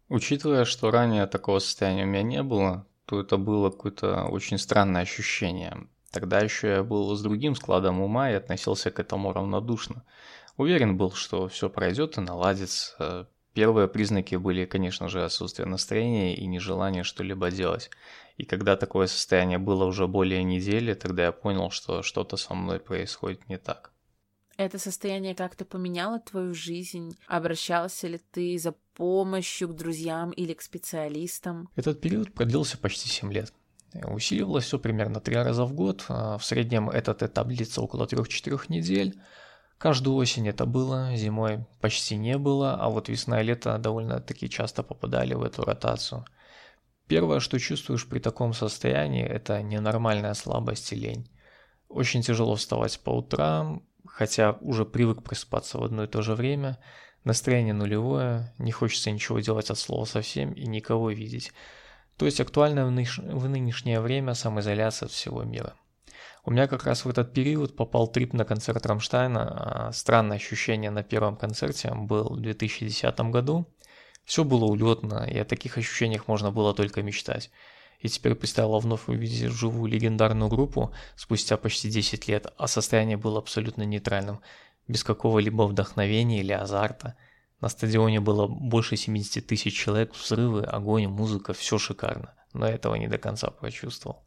Учитывая, что ранее такого состояния у меня не было, то это было какое-то очень странное ощущение. Тогда еще я был с другим складом ума и относился к этому равнодушно. Уверен был, что все пройдет и наладится. Первые признаки были, конечно же, отсутствие настроения и нежелание что-либо делать. И когда такое состояние было уже более недели, тогда я понял, что что-то со мной происходит не так. Это состояние как-то поменяло твою жизнь? Обращался ли ты за помощью к друзьям или к специалистам? Этот период продлился почти 7 лет. Усиливалось все примерно три раза в год. А в среднем этот этап длится около 3-4 недель. Каждую осень это было, зимой почти не было, а вот весна и лето довольно-таки часто попадали в эту ротацию. Первое, что чувствуешь при таком состоянии, это ненормальная слабость и лень. Очень тяжело вставать по утрам, хотя уже привык просыпаться в одно и то же время. Настроение нулевое, не хочется ничего делать от слова совсем и никого видеть. То есть актуальная в, ныш... в нынешнее время самоизоляция от всего мира. У меня как раз в этот период попал трип на концерт Рамштайна. А странное ощущение на первом концерте был в 2010 году. Все было улетно, и о таких ощущениях можно было только мечтать. И теперь предстояло вновь увидеть живую легендарную группу спустя почти 10 лет, а состояние было абсолютно нейтральным, без какого-либо вдохновения или азарта. На стадионе было больше 70 тысяч человек, взрывы, огонь, музыка, все шикарно, но этого не до конца прочувствовал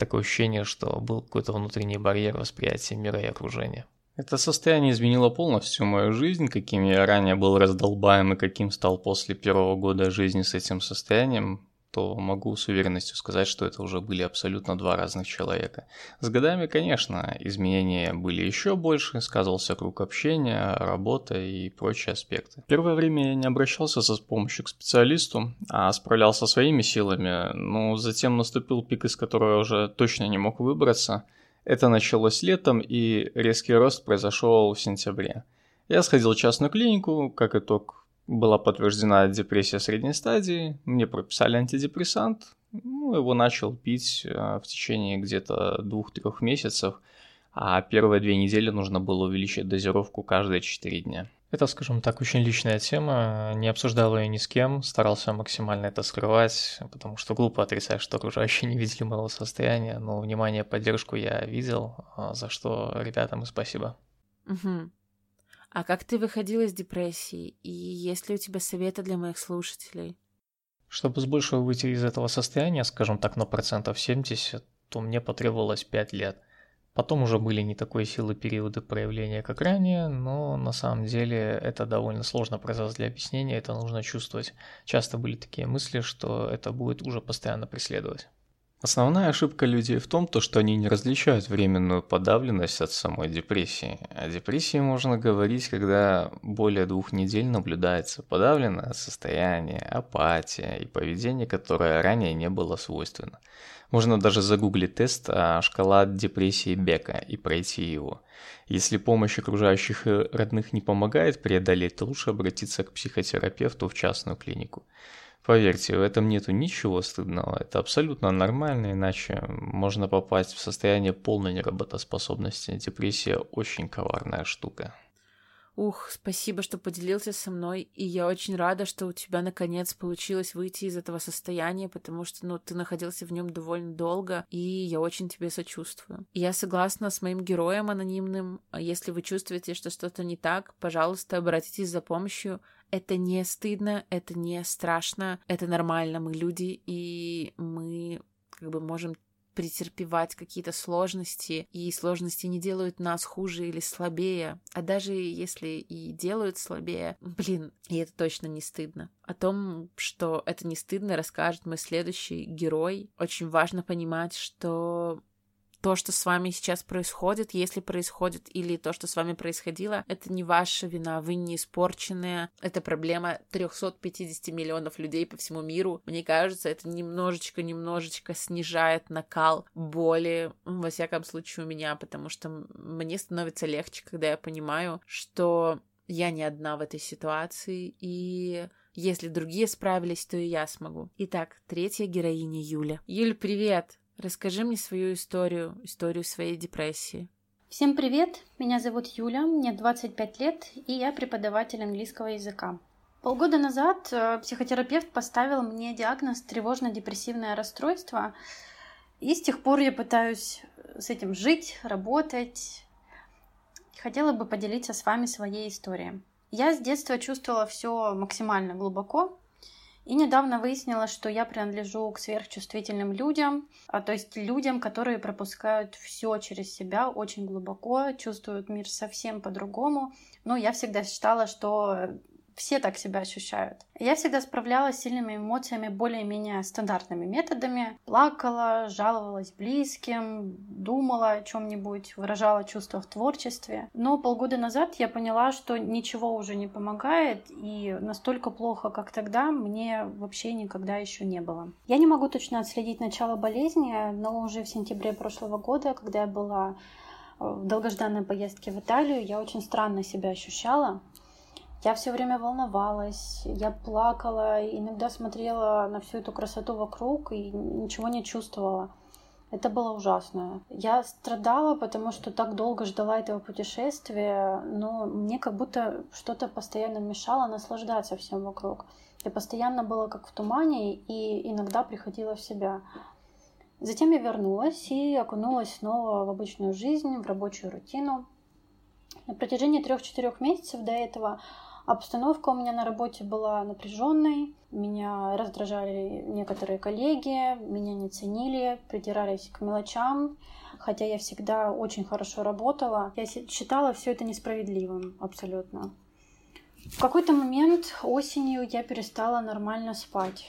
такое ощущение, что был какой-то внутренний барьер восприятия мира и окружения. Это состояние изменило полностью мою жизнь, каким я ранее был раздолбаем и каким стал после первого года жизни с этим состоянием то могу с уверенностью сказать, что это уже были абсолютно два разных человека. С годами, конечно, изменения были еще больше, сказывался круг общения, работа и прочие аспекты. Первое время я не обращался за помощью к специалисту, а справлялся своими силами, но затем наступил пик, из которого я уже точно не мог выбраться. Это началось летом, и резкий рост произошел в сентябре. Я сходил в частную клинику, как итог была подтверждена депрессия средней стадии, мне прописали антидепрессант, ну, его начал пить э, в течение где-то двух-трех месяцев, а первые две недели нужно было увеличить дозировку каждые четыре дня. Это, скажем так, очень личная тема, не обсуждал ее ни с кем, старался максимально это скрывать, потому что глупо отрицать, что окружающие <laughs> не видели моего состояния, но внимание, поддержку я видел, а, за что ребятам и спасибо. Угу. А как ты выходила из депрессии? И есть ли у тебя советы для моих слушателей? Чтобы с большего выйти из этого состояния, скажем так, на процентов 70, то мне потребовалось 5 лет. Потом уже были не такой силы периоды проявления, как ранее, но на самом деле это довольно сложно процесс для объяснения, это нужно чувствовать. Часто были такие мысли, что это будет уже постоянно преследовать. Основная ошибка людей в том, то, что они не различают временную подавленность от самой депрессии. О депрессии можно говорить, когда более двух недель наблюдается подавленное состояние, апатия и поведение, которое ранее не было свойственно. Можно даже загуглить тест а, «Шкала депрессии Бека» и пройти его. Если помощь окружающих и родных не помогает преодолеть, то лучше обратиться к психотерапевту в частную клинику. Поверьте, в этом нету ничего стыдного. Это абсолютно нормально, иначе можно попасть в состояние полной неработоспособности. Депрессия очень коварная штука. Ух, спасибо, что поделился со мной, и я очень рада, что у тебя наконец получилось выйти из этого состояния, потому что, ну, ты находился в нем довольно долго, и я очень тебе сочувствую. Я согласна с моим героем анонимным. Если вы чувствуете, что что-то не так, пожалуйста, обратитесь за помощью. Это не стыдно, это не страшно, это нормально, мы люди, и мы как бы можем претерпевать какие-то сложности, и сложности не делают нас хуже или слабее, а даже если и делают слабее, <laughs> блин, и это точно не стыдно. О том, что это не стыдно, расскажет мой следующий герой. Очень важно понимать, что то, что с вами сейчас происходит, если происходит, или то, что с вами происходило, это не ваша вина, вы не испорченные. Это проблема 350 миллионов людей по всему миру. Мне кажется, это немножечко-немножечко снижает накал боли, во всяком случае у меня, потому что мне становится легче, когда я понимаю, что я не одна в этой ситуации, и если другие справились, то и я смогу. Итак, третья героиня Юля. Юль, привет! Расскажи мне свою историю, историю своей депрессии. Всем привет! Меня зовут Юля, мне 25 лет, и я преподаватель английского языка. Полгода назад э, психотерапевт поставил мне диагноз тревожно-депрессивное расстройство, и с тех пор я пытаюсь с этим жить, работать. Хотела бы поделиться с вами своей историей. Я с детства чувствовала все максимально глубоко, и недавно выяснила, что я принадлежу к сверхчувствительным людям, а, то есть людям, которые пропускают все через себя очень глубоко, чувствуют мир совсем по-другому. Но я всегда считала, что все так себя ощущают. Я всегда справлялась с сильными эмоциями более-менее стандартными методами. Плакала, жаловалась близким, думала о чем-нибудь, выражала чувства в творчестве. Но полгода назад я поняла, что ничего уже не помогает, и настолько плохо, как тогда, мне вообще никогда еще не было. Я не могу точно отследить начало болезни, но уже в сентябре прошлого года, когда я была э, в долгожданной поездке в Италию, я очень странно себя ощущала. Я все время волновалась, я плакала, иногда смотрела на всю эту красоту вокруг и ничего не чувствовала. Это было ужасно. Я страдала, потому что так долго ждала этого путешествия, но мне как будто что-то постоянно мешало наслаждаться всем вокруг. Я постоянно была как в тумане и иногда приходила в себя. Затем я вернулась и окунулась снова в обычную жизнь, в рабочую рутину. На протяжении трех-четырех месяцев до этого Обстановка у меня на работе была напряженной, меня раздражали некоторые коллеги, меня не ценили, придирались к мелочам, хотя я всегда очень хорошо работала. Я считала все это несправедливым абсолютно. В какой-то момент осенью я перестала нормально спать.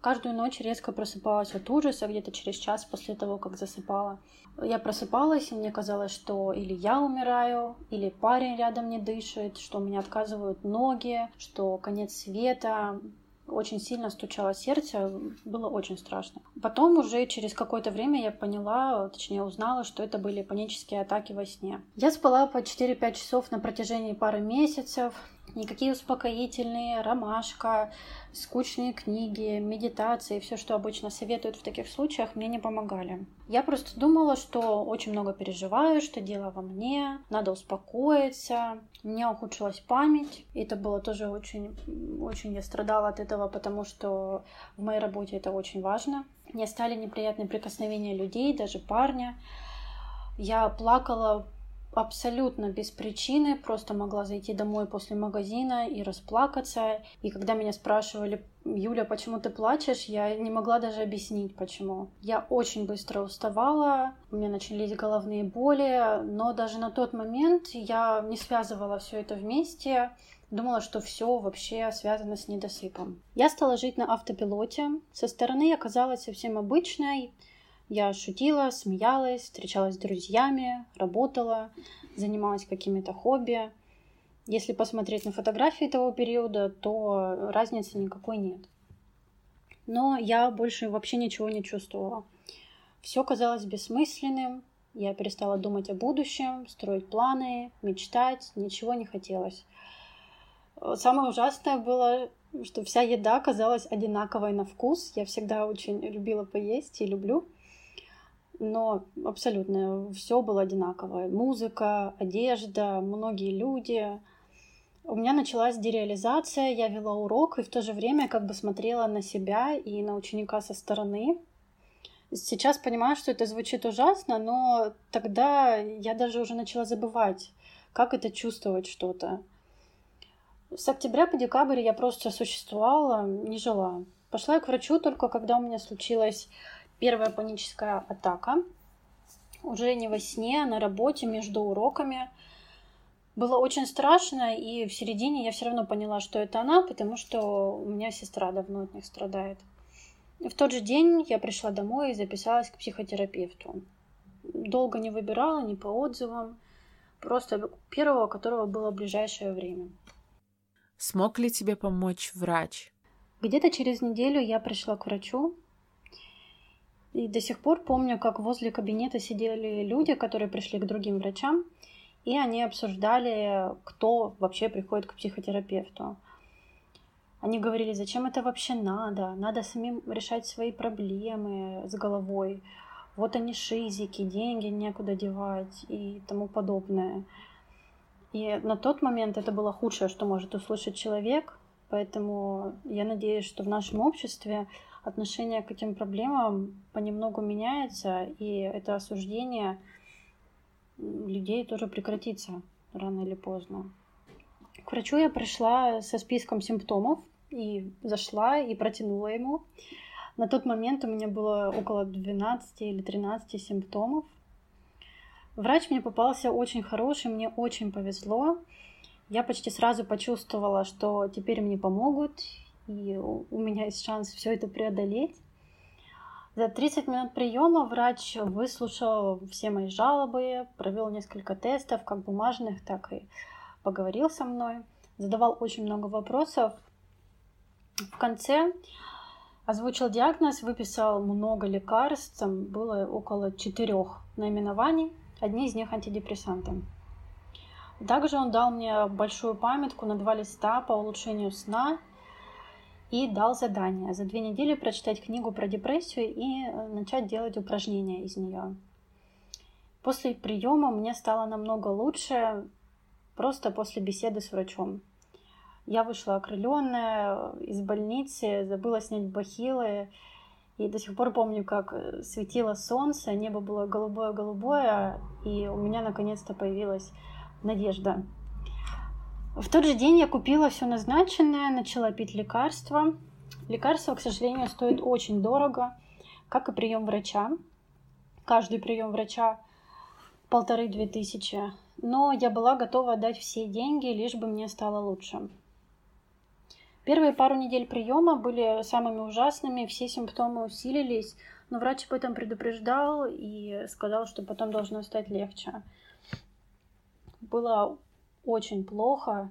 Каждую ночь резко просыпалась от ужаса, где-то через час после того, как засыпала. Я просыпалась, и мне казалось, что или я умираю, или парень рядом не дышит, что у меня отказывают ноги, что конец света. Очень сильно стучало сердце, было очень страшно. Потом уже через какое-то время я поняла, точнее узнала, что это были панические атаки во сне. Я спала по 4-5 часов на протяжении пары месяцев. Никакие успокоительные, ромашка, скучные книги, медитации, все, что обычно советуют в таких случаях, мне не помогали. Я просто думала, что очень много переживаю, что дело во мне, надо успокоиться. У меня ухудшилась память. И это было тоже очень, очень я страдала от этого, потому что в моей работе это очень важно. Мне стали неприятные прикосновения людей, даже парня. Я плакала абсолютно без причины, просто могла зайти домой после магазина и расплакаться. И когда меня спрашивали, Юля, почему ты плачешь, я не могла даже объяснить, почему. Я очень быстро уставала, у меня начались головные боли, но даже на тот момент я не связывала все это вместе, Думала, что все вообще связано с недосыпом. Я стала жить на автопилоте. Со стороны я казалась совсем обычной. Я шутила, смеялась, встречалась с друзьями, работала, занималась какими-то хобби. Если посмотреть на фотографии того периода, то разницы никакой нет. Но я больше вообще ничего не чувствовала. Все казалось бессмысленным, я перестала думать о будущем, строить планы, мечтать, ничего не хотелось. Самое ужасное было, что вся еда казалась одинаковой на вкус. Я всегда очень любила поесть и люблю но абсолютно все было одинаковое. Музыка, одежда, многие люди. У меня началась дереализация, я вела урок и в то же время как бы смотрела на себя и на ученика со стороны. Сейчас понимаю, что это звучит ужасно, но тогда я даже уже начала забывать, как это чувствовать что-то. С октября по декабрь я просто существовала, не жила. Пошла я к врачу только когда у меня случилась Первая паническая атака. Уже не во сне, а на работе между уроками. Было очень страшно, и в середине я все равно поняла, что это она, потому что у меня сестра давно от них страдает. В тот же день я пришла домой и записалась к психотерапевту. долго не выбирала, ни по отзывам. Просто первого, которого было в ближайшее время. Смог ли тебе помочь врач? Где-то через неделю я пришла к врачу, и до сих пор помню, как возле кабинета сидели люди, которые пришли к другим врачам, и они обсуждали, кто вообще приходит к психотерапевту. Они говорили, зачем это вообще надо, надо самим решать свои проблемы с головой. Вот они шизики, деньги некуда девать и тому подобное. И на тот момент это было худшее, что может услышать человек, поэтому я надеюсь, что в нашем обществе отношение к этим проблемам понемногу меняется, и это осуждение людей тоже прекратится рано или поздно. К врачу я пришла со списком симптомов и зашла и протянула ему. На тот момент у меня было около 12 или 13 симптомов. Врач мне попался очень хороший, мне очень повезло. Я почти сразу почувствовала, что теперь мне помогут, и у меня есть шанс все это преодолеть. За 30 минут приема врач выслушал все мои жалобы, провел несколько тестов, как бумажных, так и поговорил со мной, задавал очень много вопросов. В конце озвучил диагноз, выписал много лекарств, было около четырех наименований, одни из них антидепрессанты. Также он дал мне большую памятку на два листа по улучшению сна и дал задание за две недели прочитать книгу про депрессию и э, начать делать упражнения из нее. После приема мне стало намного лучше, просто после беседы с врачом. Я вышла окрыленная из больницы, забыла снять бахилы, и до сих пор помню, как э, светило солнце, небо было голубое-голубое, и у меня наконец-то появилась надежда. В тот же день я купила все назначенное, начала пить лекарства. Лекарства, к сожалению, стоят очень дорого, как и прием врача. Каждый прием врача полторы-две тысячи. Но я была готова отдать все деньги, лишь бы мне стало лучше. Первые пару недель приема были самыми ужасными, все симптомы усилились, но врач об этом предупреждал и сказал, что потом должно стать легче. Было очень плохо.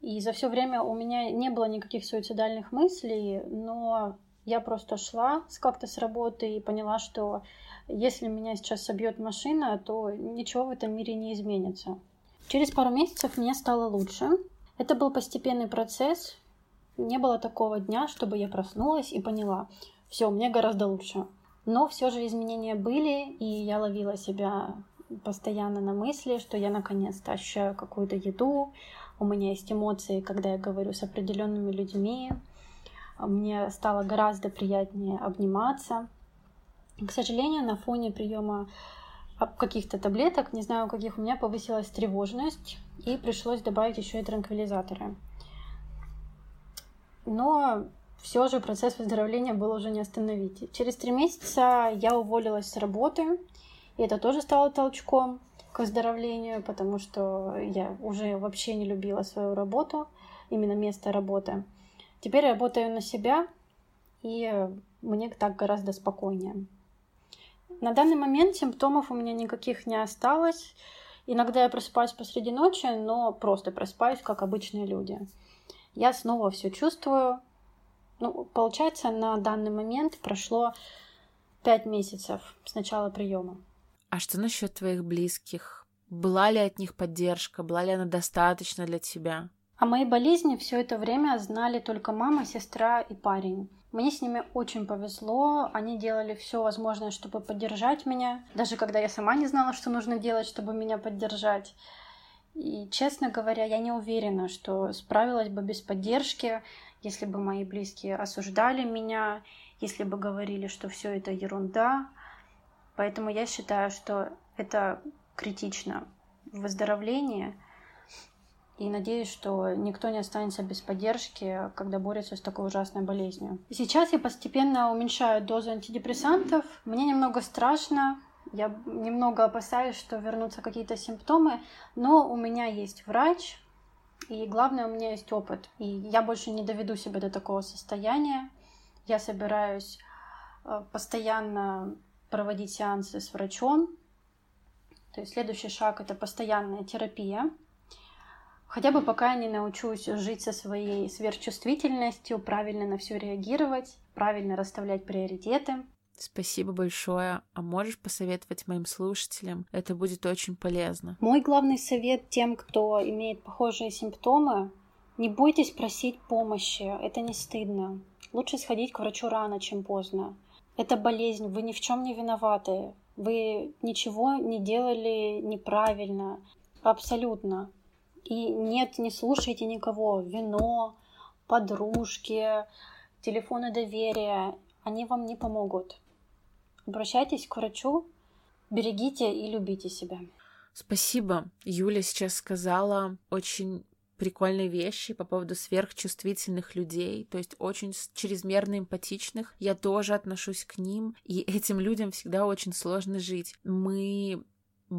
И за все время у меня не было никаких суицидальных мыслей, но я просто шла с как-то с работы и поняла, что если меня сейчас собьет машина, то ничего в этом мире не изменится. Через пару месяцев мне стало лучше. Это был постепенный процесс. Не было такого дня, чтобы я проснулась и поняла, все, мне гораздо лучше. Но все же изменения были, и я ловила себя постоянно на мысли, что я наконец-то ощущаю какую-то еду, у меня есть эмоции, когда я говорю с определенными людьми, мне стало гораздо приятнее обниматься. К сожалению, на фоне приема каких-то таблеток, не знаю каких, у меня повысилась тревожность, и пришлось добавить еще и транквилизаторы. Но все же процесс выздоровления был уже не остановить. Через три месяца я уволилась с работы, и это тоже стало толчком к выздоровлению, потому что я уже вообще не любила свою работу, именно место работы. Теперь работаю на себя, и мне так гораздо спокойнее. На данный момент симптомов у меня никаких не осталось. Иногда я просыпаюсь посреди ночи, но просто просыпаюсь, как обычные люди. Я снова все чувствую. Ну, получается, на данный момент прошло пять месяцев с начала приема. А что насчет твоих близких? Была ли от них поддержка? Была ли она достаточно для тебя? О моей болезни все это время знали только мама, сестра и парень. Мне с ними очень повезло, они делали все возможное, чтобы поддержать меня, даже когда я сама не знала, что нужно делать, чтобы меня поддержать. И, честно говоря, я не уверена, что справилась бы без поддержки, если бы мои близкие осуждали меня, если бы говорили, что все это ерунда, Поэтому я считаю, что это критично в выздоровлении. И надеюсь, что никто не останется без поддержки, когда борется с такой ужасной болезнью. Сейчас я постепенно уменьшаю дозу антидепрессантов. Мне немного страшно, я немного опасаюсь, что вернутся какие-то симптомы, но у меня есть врач, и главное, у меня есть опыт. И я больше не доведу себя до такого состояния. Я собираюсь э, постоянно проводить сеансы с врачом. То есть следующий шаг это постоянная терапия. Хотя бы пока я не научусь жить со своей сверхчувствительностью, правильно на все реагировать, правильно расставлять приоритеты. Спасибо большое. А можешь посоветовать моим слушателям? Это будет очень полезно. Мой главный совет тем, кто имеет похожие симптомы, не бойтесь просить помощи, это не стыдно. Лучше сходить к врачу рано, чем поздно. Это болезнь, вы ни в чем не виноваты. Вы ничего не делали неправильно. Абсолютно. И нет, не слушайте никого. Вино, подружки, телефоны доверия, они вам не помогут. Обращайтесь к врачу, берегите и любите себя. Спасибо. Юля сейчас сказала очень прикольные вещи по поводу сверхчувствительных людей, то есть очень чрезмерно эмпатичных. Я тоже отношусь к ним, и этим людям всегда очень сложно жить. Мы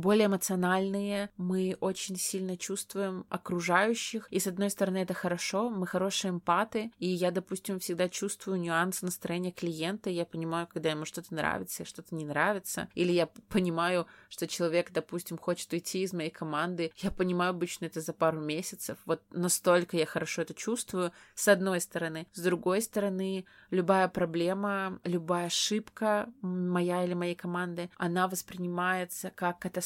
более эмоциональные, мы очень сильно чувствуем окружающих, и с одной стороны это хорошо, мы хорошие эмпаты, и я, допустим, всегда чувствую нюансы настроения клиента, я понимаю, когда ему что-то нравится, что-то не нравится, или я понимаю, что человек, допустим, хочет уйти из моей команды, я понимаю обычно это за пару месяцев, вот настолько я хорошо это чувствую, с одной стороны. С другой стороны, любая проблема, любая ошибка моя или моей команды, она воспринимается как катастрофа.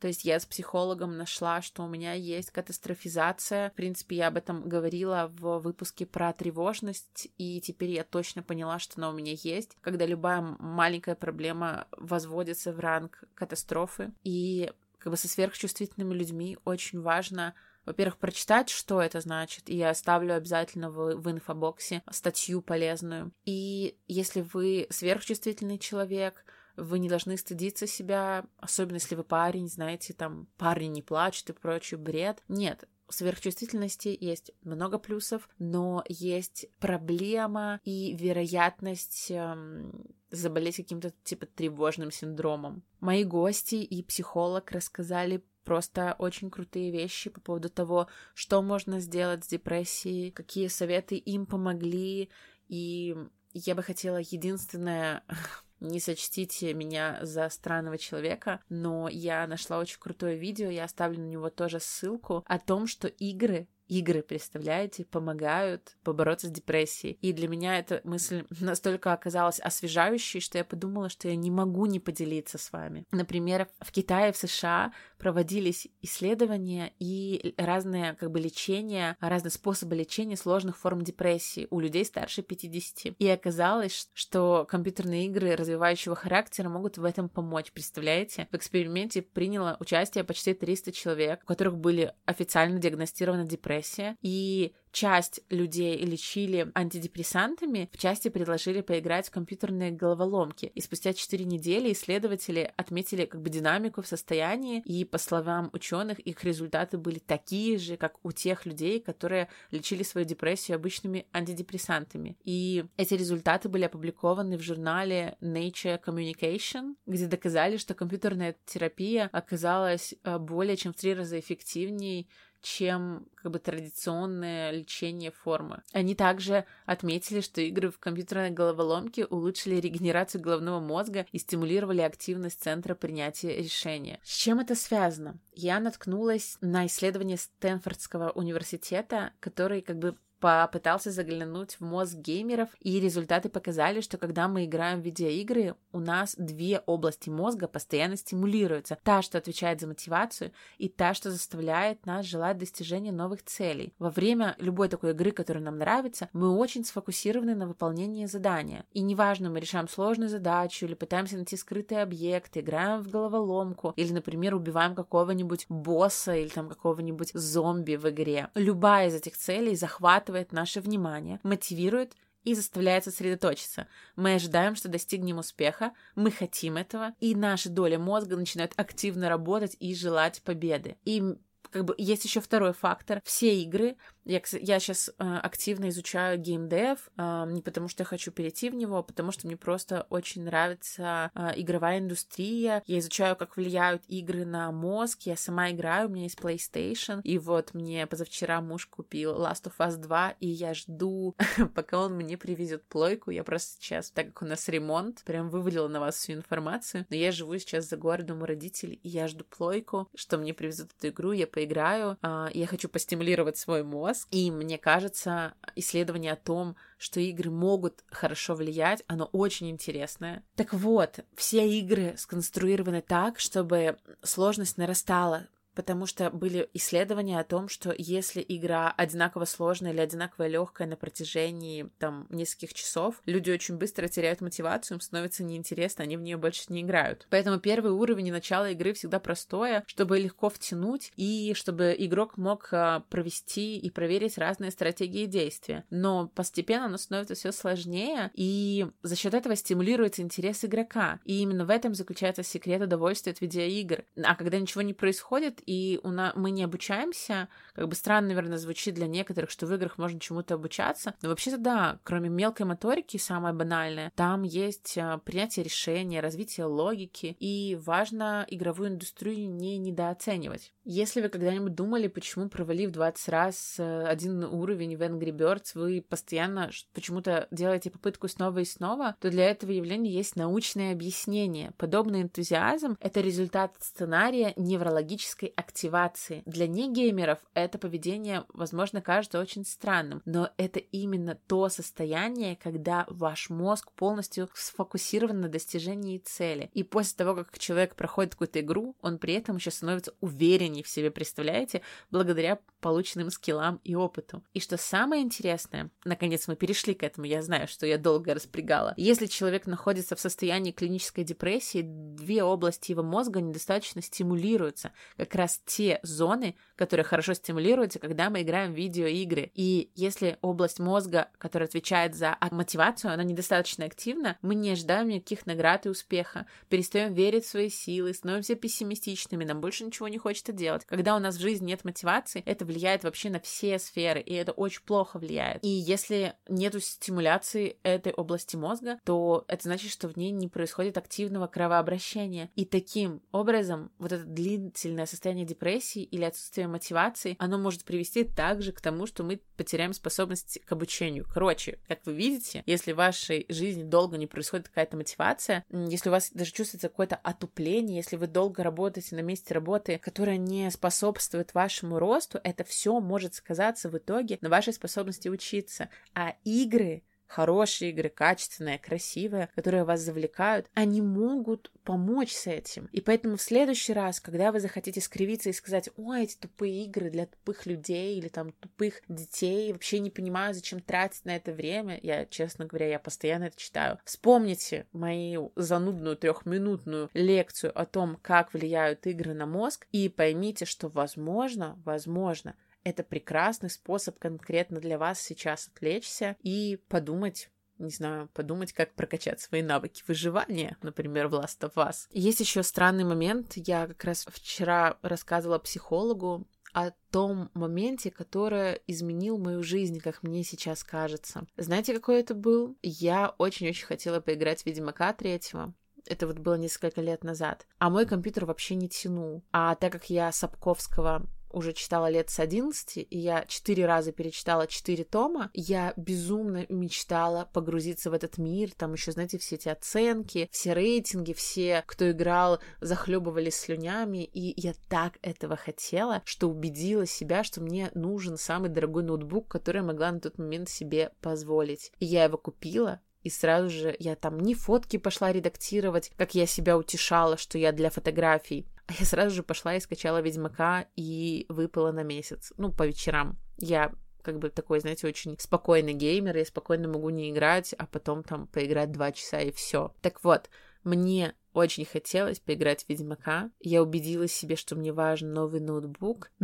То есть я с психологом нашла, что у меня есть катастрофизация. В принципе, я об этом говорила в выпуске про тревожность, и теперь я точно поняла, что она у меня есть, когда любая маленькая проблема возводится в ранг катастрофы. И как бы со сверхчувствительными людьми очень важно во-первых, прочитать, что это значит, и я оставлю обязательно в, в инфобоксе статью полезную. И если вы сверхчувствительный человек, вы не должны стыдиться себя, особенно если вы парень, знаете, там парни не плачут и прочий бред. Нет, у сверхчувствительности есть много плюсов, но есть проблема и вероятность эм, заболеть каким-то типа тревожным синдромом. Мои гости и психолог рассказали просто очень крутые вещи по поводу того, что можно сделать с депрессией, какие советы им помогли, и я бы хотела единственное <laughs> не сочтите меня за странного человека, но я нашла очень крутое видео, я оставлю на него тоже ссылку о том, что игры игры, представляете, помогают побороться с депрессией. И для меня эта мысль <laughs> настолько оказалась освежающей, что я подумала, что я не могу не поделиться с вами. Например, в Китае, в США проводились исследования и разные как бы лечения, разные способы лечения сложных форм депрессии у людей старше 50. И оказалось, что компьютерные игры развивающего характера могут в этом помочь. Представляете? В эксперименте приняло участие почти 300 человек, у которых были официально диагностированы депрессия, и часть людей лечили антидепрессантами, в части предложили поиграть в компьютерные головоломки. И спустя 4 недели исследователи отметили как бы динамику в состоянии, и по словам ученых, их результаты были такие же, как у тех людей, которые лечили свою депрессию обычными антидепрессантами. И эти результаты были опубликованы в журнале Nature Communication, где доказали, что компьютерная терапия оказалась э, более чем в три раза эффективнее чем как бы традиционное лечение формы. Они также отметили, что игры в компьютерной головоломке улучшили регенерацию головного мозга и стимулировали активность центра принятия решения. С чем это связано? Я наткнулась на исследование Стэнфордского университета, который как бы попытался заглянуть в мозг геймеров, и результаты показали, что когда мы играем в видеоигры, у нас две области мозга постоянно стимулируются. Та, что отвечает за мотивацию, и та, что заставляет нас желать достижения новых целей. Во время любой такой игры, которая нам нравится, мы очень сфокусированы на выполнении задания. И неважно, мы решаем сложную задачу или пытаемся найти скрытые объекты, играем в головоломку, или, например, убиваем какого-нибудь босса или там какого-нибудь зомби в игре. Любая из этих целей захватывает захватывает наше внимание, мотивирует и заставляет сосредоточиться. Мы ожидаем, что достигнем успеха, мы хотим этого, и наша доля мозга начинает активно работать и желать победы. И как бы есть еще второй фактор. Все игры Я, я сейчас э, активно изучаю геймдев, э, не потому что я хочу перейти в него, а потому что мне просто очень нравится э, игровая индустрия. Я изучаю, как влияют игры на мозг. Я сама играю, у меня есть PlayStation, и вот мне позавчера муж купил Last of Us 2, и я жду, <laughs> пока он мне привезет плойку. Я просто сейчас, так как у нас ремонт, прям вывалила на вас всю информацию, но я живу сейчас за городом у родителей, и я жду плойку, что мне привезут эту игру, я поиграю, э, я хочу постимулировать свой мозг, раз. И мне кажется, исследование о том, что игры могут хорошо влиять, оно очень интересное. Так вот, все игры сконструированы так, чтобы сложность нарастала потому что были исследования о том, что если игра одинаково сложная или одинаково легкая на протяжении там нескольких часов, люди очень быстро теряют мотивацию, им становится неинтересно, они в нее больше не играют. Поэтому первый уровень и начало игры всегда простое, чтобы легко втянуть и чтобы игрок мог а, провести и проверить разные стратегии действия. Но постепенно оно становится все сложнее, и за счет этого стимулируется интерес игрока. И именно в этом заключается секрет удовольствия от видеоигр. А когда ничего не происходит, и у нас, мы не обучаемся, как бы странно, наверное, звучит для некоторых, что в играх можно чему-то обучаться, но вообще-то да, кроме мелкой моторики, самое банальное, там есть а, принятие решения, развитие логики, и важно игровую индустрию не недооценивать. Если вы когда-нибудь думали, почему провалив 20 раз э, один уровень в Angry Birds, вы постоянно почему-то делаете попытку снова и снова, то для этого явления есть научное объяснение. Подобный энтузиазм — это результат сценария неврологической активации. Для негеймеров это поведение, возможно, кажется очень странным, но это именно то состояние, когда ваш мозг полностью сфокусирован на достижении цели. И после того, как человек проходит какую-то игру, он при этом еще становится увереннее в себе, представляете, благодаря полученным скиллам и опыту. И что самое интересное, наконец мы перешли к этому, я знаю, что я долго распрягала. Если человек находится в состоянии клинической депрессии, две области его мозга недостаточно стимулируются, как раз те зоны, которые хорошо стимулируются, когда мы играем в видеоигры. И если область мозга, которая отвечает за мотивацию, она недостаточно активна, мы не ожидаем никаких наград и успеха, перестаем верить в свои силы, становимся пессимистичными, нам больше ничего не хочется делать. Когда у нас в жизни нет мотивации, это влияет вообще на все сферы, и это очень плохо влияет. И если нету стимуляции этой области мозга, то это значит, что в ней не происходит активного кровообращения. И таким образом вот это длительное состояние депрессии или отсутствие мотивации, оно может привести также к тому, что мы потеряем способность к обучению. Короче, как вы видите, если в вашей жизни долго не происходит какая-то мотивация, если у вас даже чувствуется какое-то отупление, если вы долго работаете на месте работы, которая не способствует вашему росту, это все может сказаться в итоге на вашей способности учиться. А игры хорошие игры, качественные, красивые, которые вас завлекают, они могут помочь с этим. И поэтому в следующий раз, когда вы захотите скривиться и сказать, ой, эти тупые игры для тупых людей или там тупых детей, вообще не понимаю, зачем тратить на это время, я, честно говоря, я постоянно это читаю. Вспомните мою занудную трехминутную лекцию о том, как влияют игры на мозг, и поймите, что возможно, возможно, это прекрасный способ конкретно для вас сейчас отвлечься и подумать не знаю, подумать, как прокачать свои навыки выживания, например, в Last of Us. Есть еще странный момент. Я как раз вчера рассказывала психологу о том моменте, который изменил мою жизнь, как мне сейчас кажется. Знаете, какой это был? Я очень-очень хотела поиграть в Ведьмака третьего. Это вот было несколько лет назад. А мой компьютер вообще не тянул. А так как я Сапковского уже читала лет с 11, и я четыре раза перечитала четыре тома. Я безумно мечтала погрузиться в этот мир. Там еще, знаете, все эти оценки, все рейтинги, все, кто играл, захлебывались слюнями. И я так этого хотела, что убедила себя, что мне нужен самый дорогой ноутбук, который я могла на тот момент себе позволить. И я его купила, и сразу же я там не фотки пошла редактировать, как я себя утешала, что я для фотографий, я сразу же пошла и скачала Ведьмака и выпала на месяц. Ну, по вечерам. Я как бы такой, знаете, очень спокойный геймер, я спокойно могу не играть, а потом там поиграть два часа и все. Так вот, мне очень хотелось поиграть в Ведьмака. Я убедила себе, что мне важен новый ноутбук. <laughs>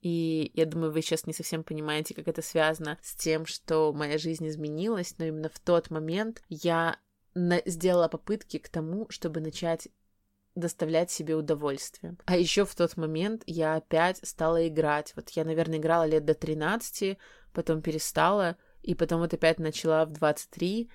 И я думаю, вы сейчас не совсем понимаете, как это связано с тем, что моя жизнь изменилась, но именно в тот момент я на... сделала попытки к тому, чтобы начать доставлять себе удовольствие. А еще в тот момент я опять стала играть. Вот я, наверное, играла лет до 13, потом перестала, и потом вот опять начала в 23,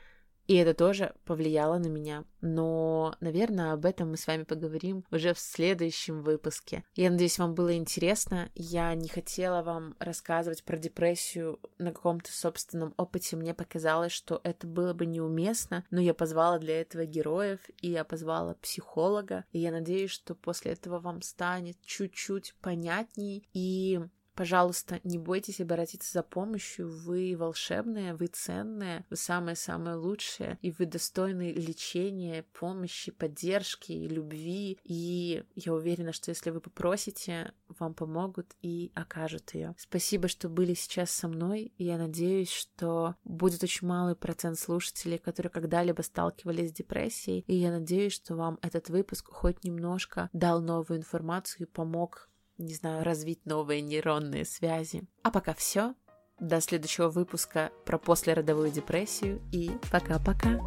и это тоже повлияло на меня. Но, наверное, об этом мы с вами поговорим уже в следующем выпуске. Я надеюсь, вам было интересно. Я не хотела вам рассказывать про депрессию на каком-то собственном опыте. Мне показалось, что это было бы неуместно, но я позвала для этого героев, и я позвала психолога. И я надеюсь, что после этого вам станет чуть-чуть понятней и Пожалуйста, не бойтесь обратиться за помощью. Вы волшебные, вы ценные, вы самые-самые лучшие, и вы достойны лечения, помощи, поддержки, любви. И я уверена, что если вы попросите, вам помогут и окажут ее. Спасибо, что были сейчас со мной. Я надеюсь, что будет очень малый процент слушателей, которые когда-либо сталкивались с депрессией. И я надеюсь, что вам этот выпуск хоть немножко дал новую информацию и помог не знаю, развить новые нейронные связи. А пока все. До следующего выпуска про послеродовую депрессию и пока-пока.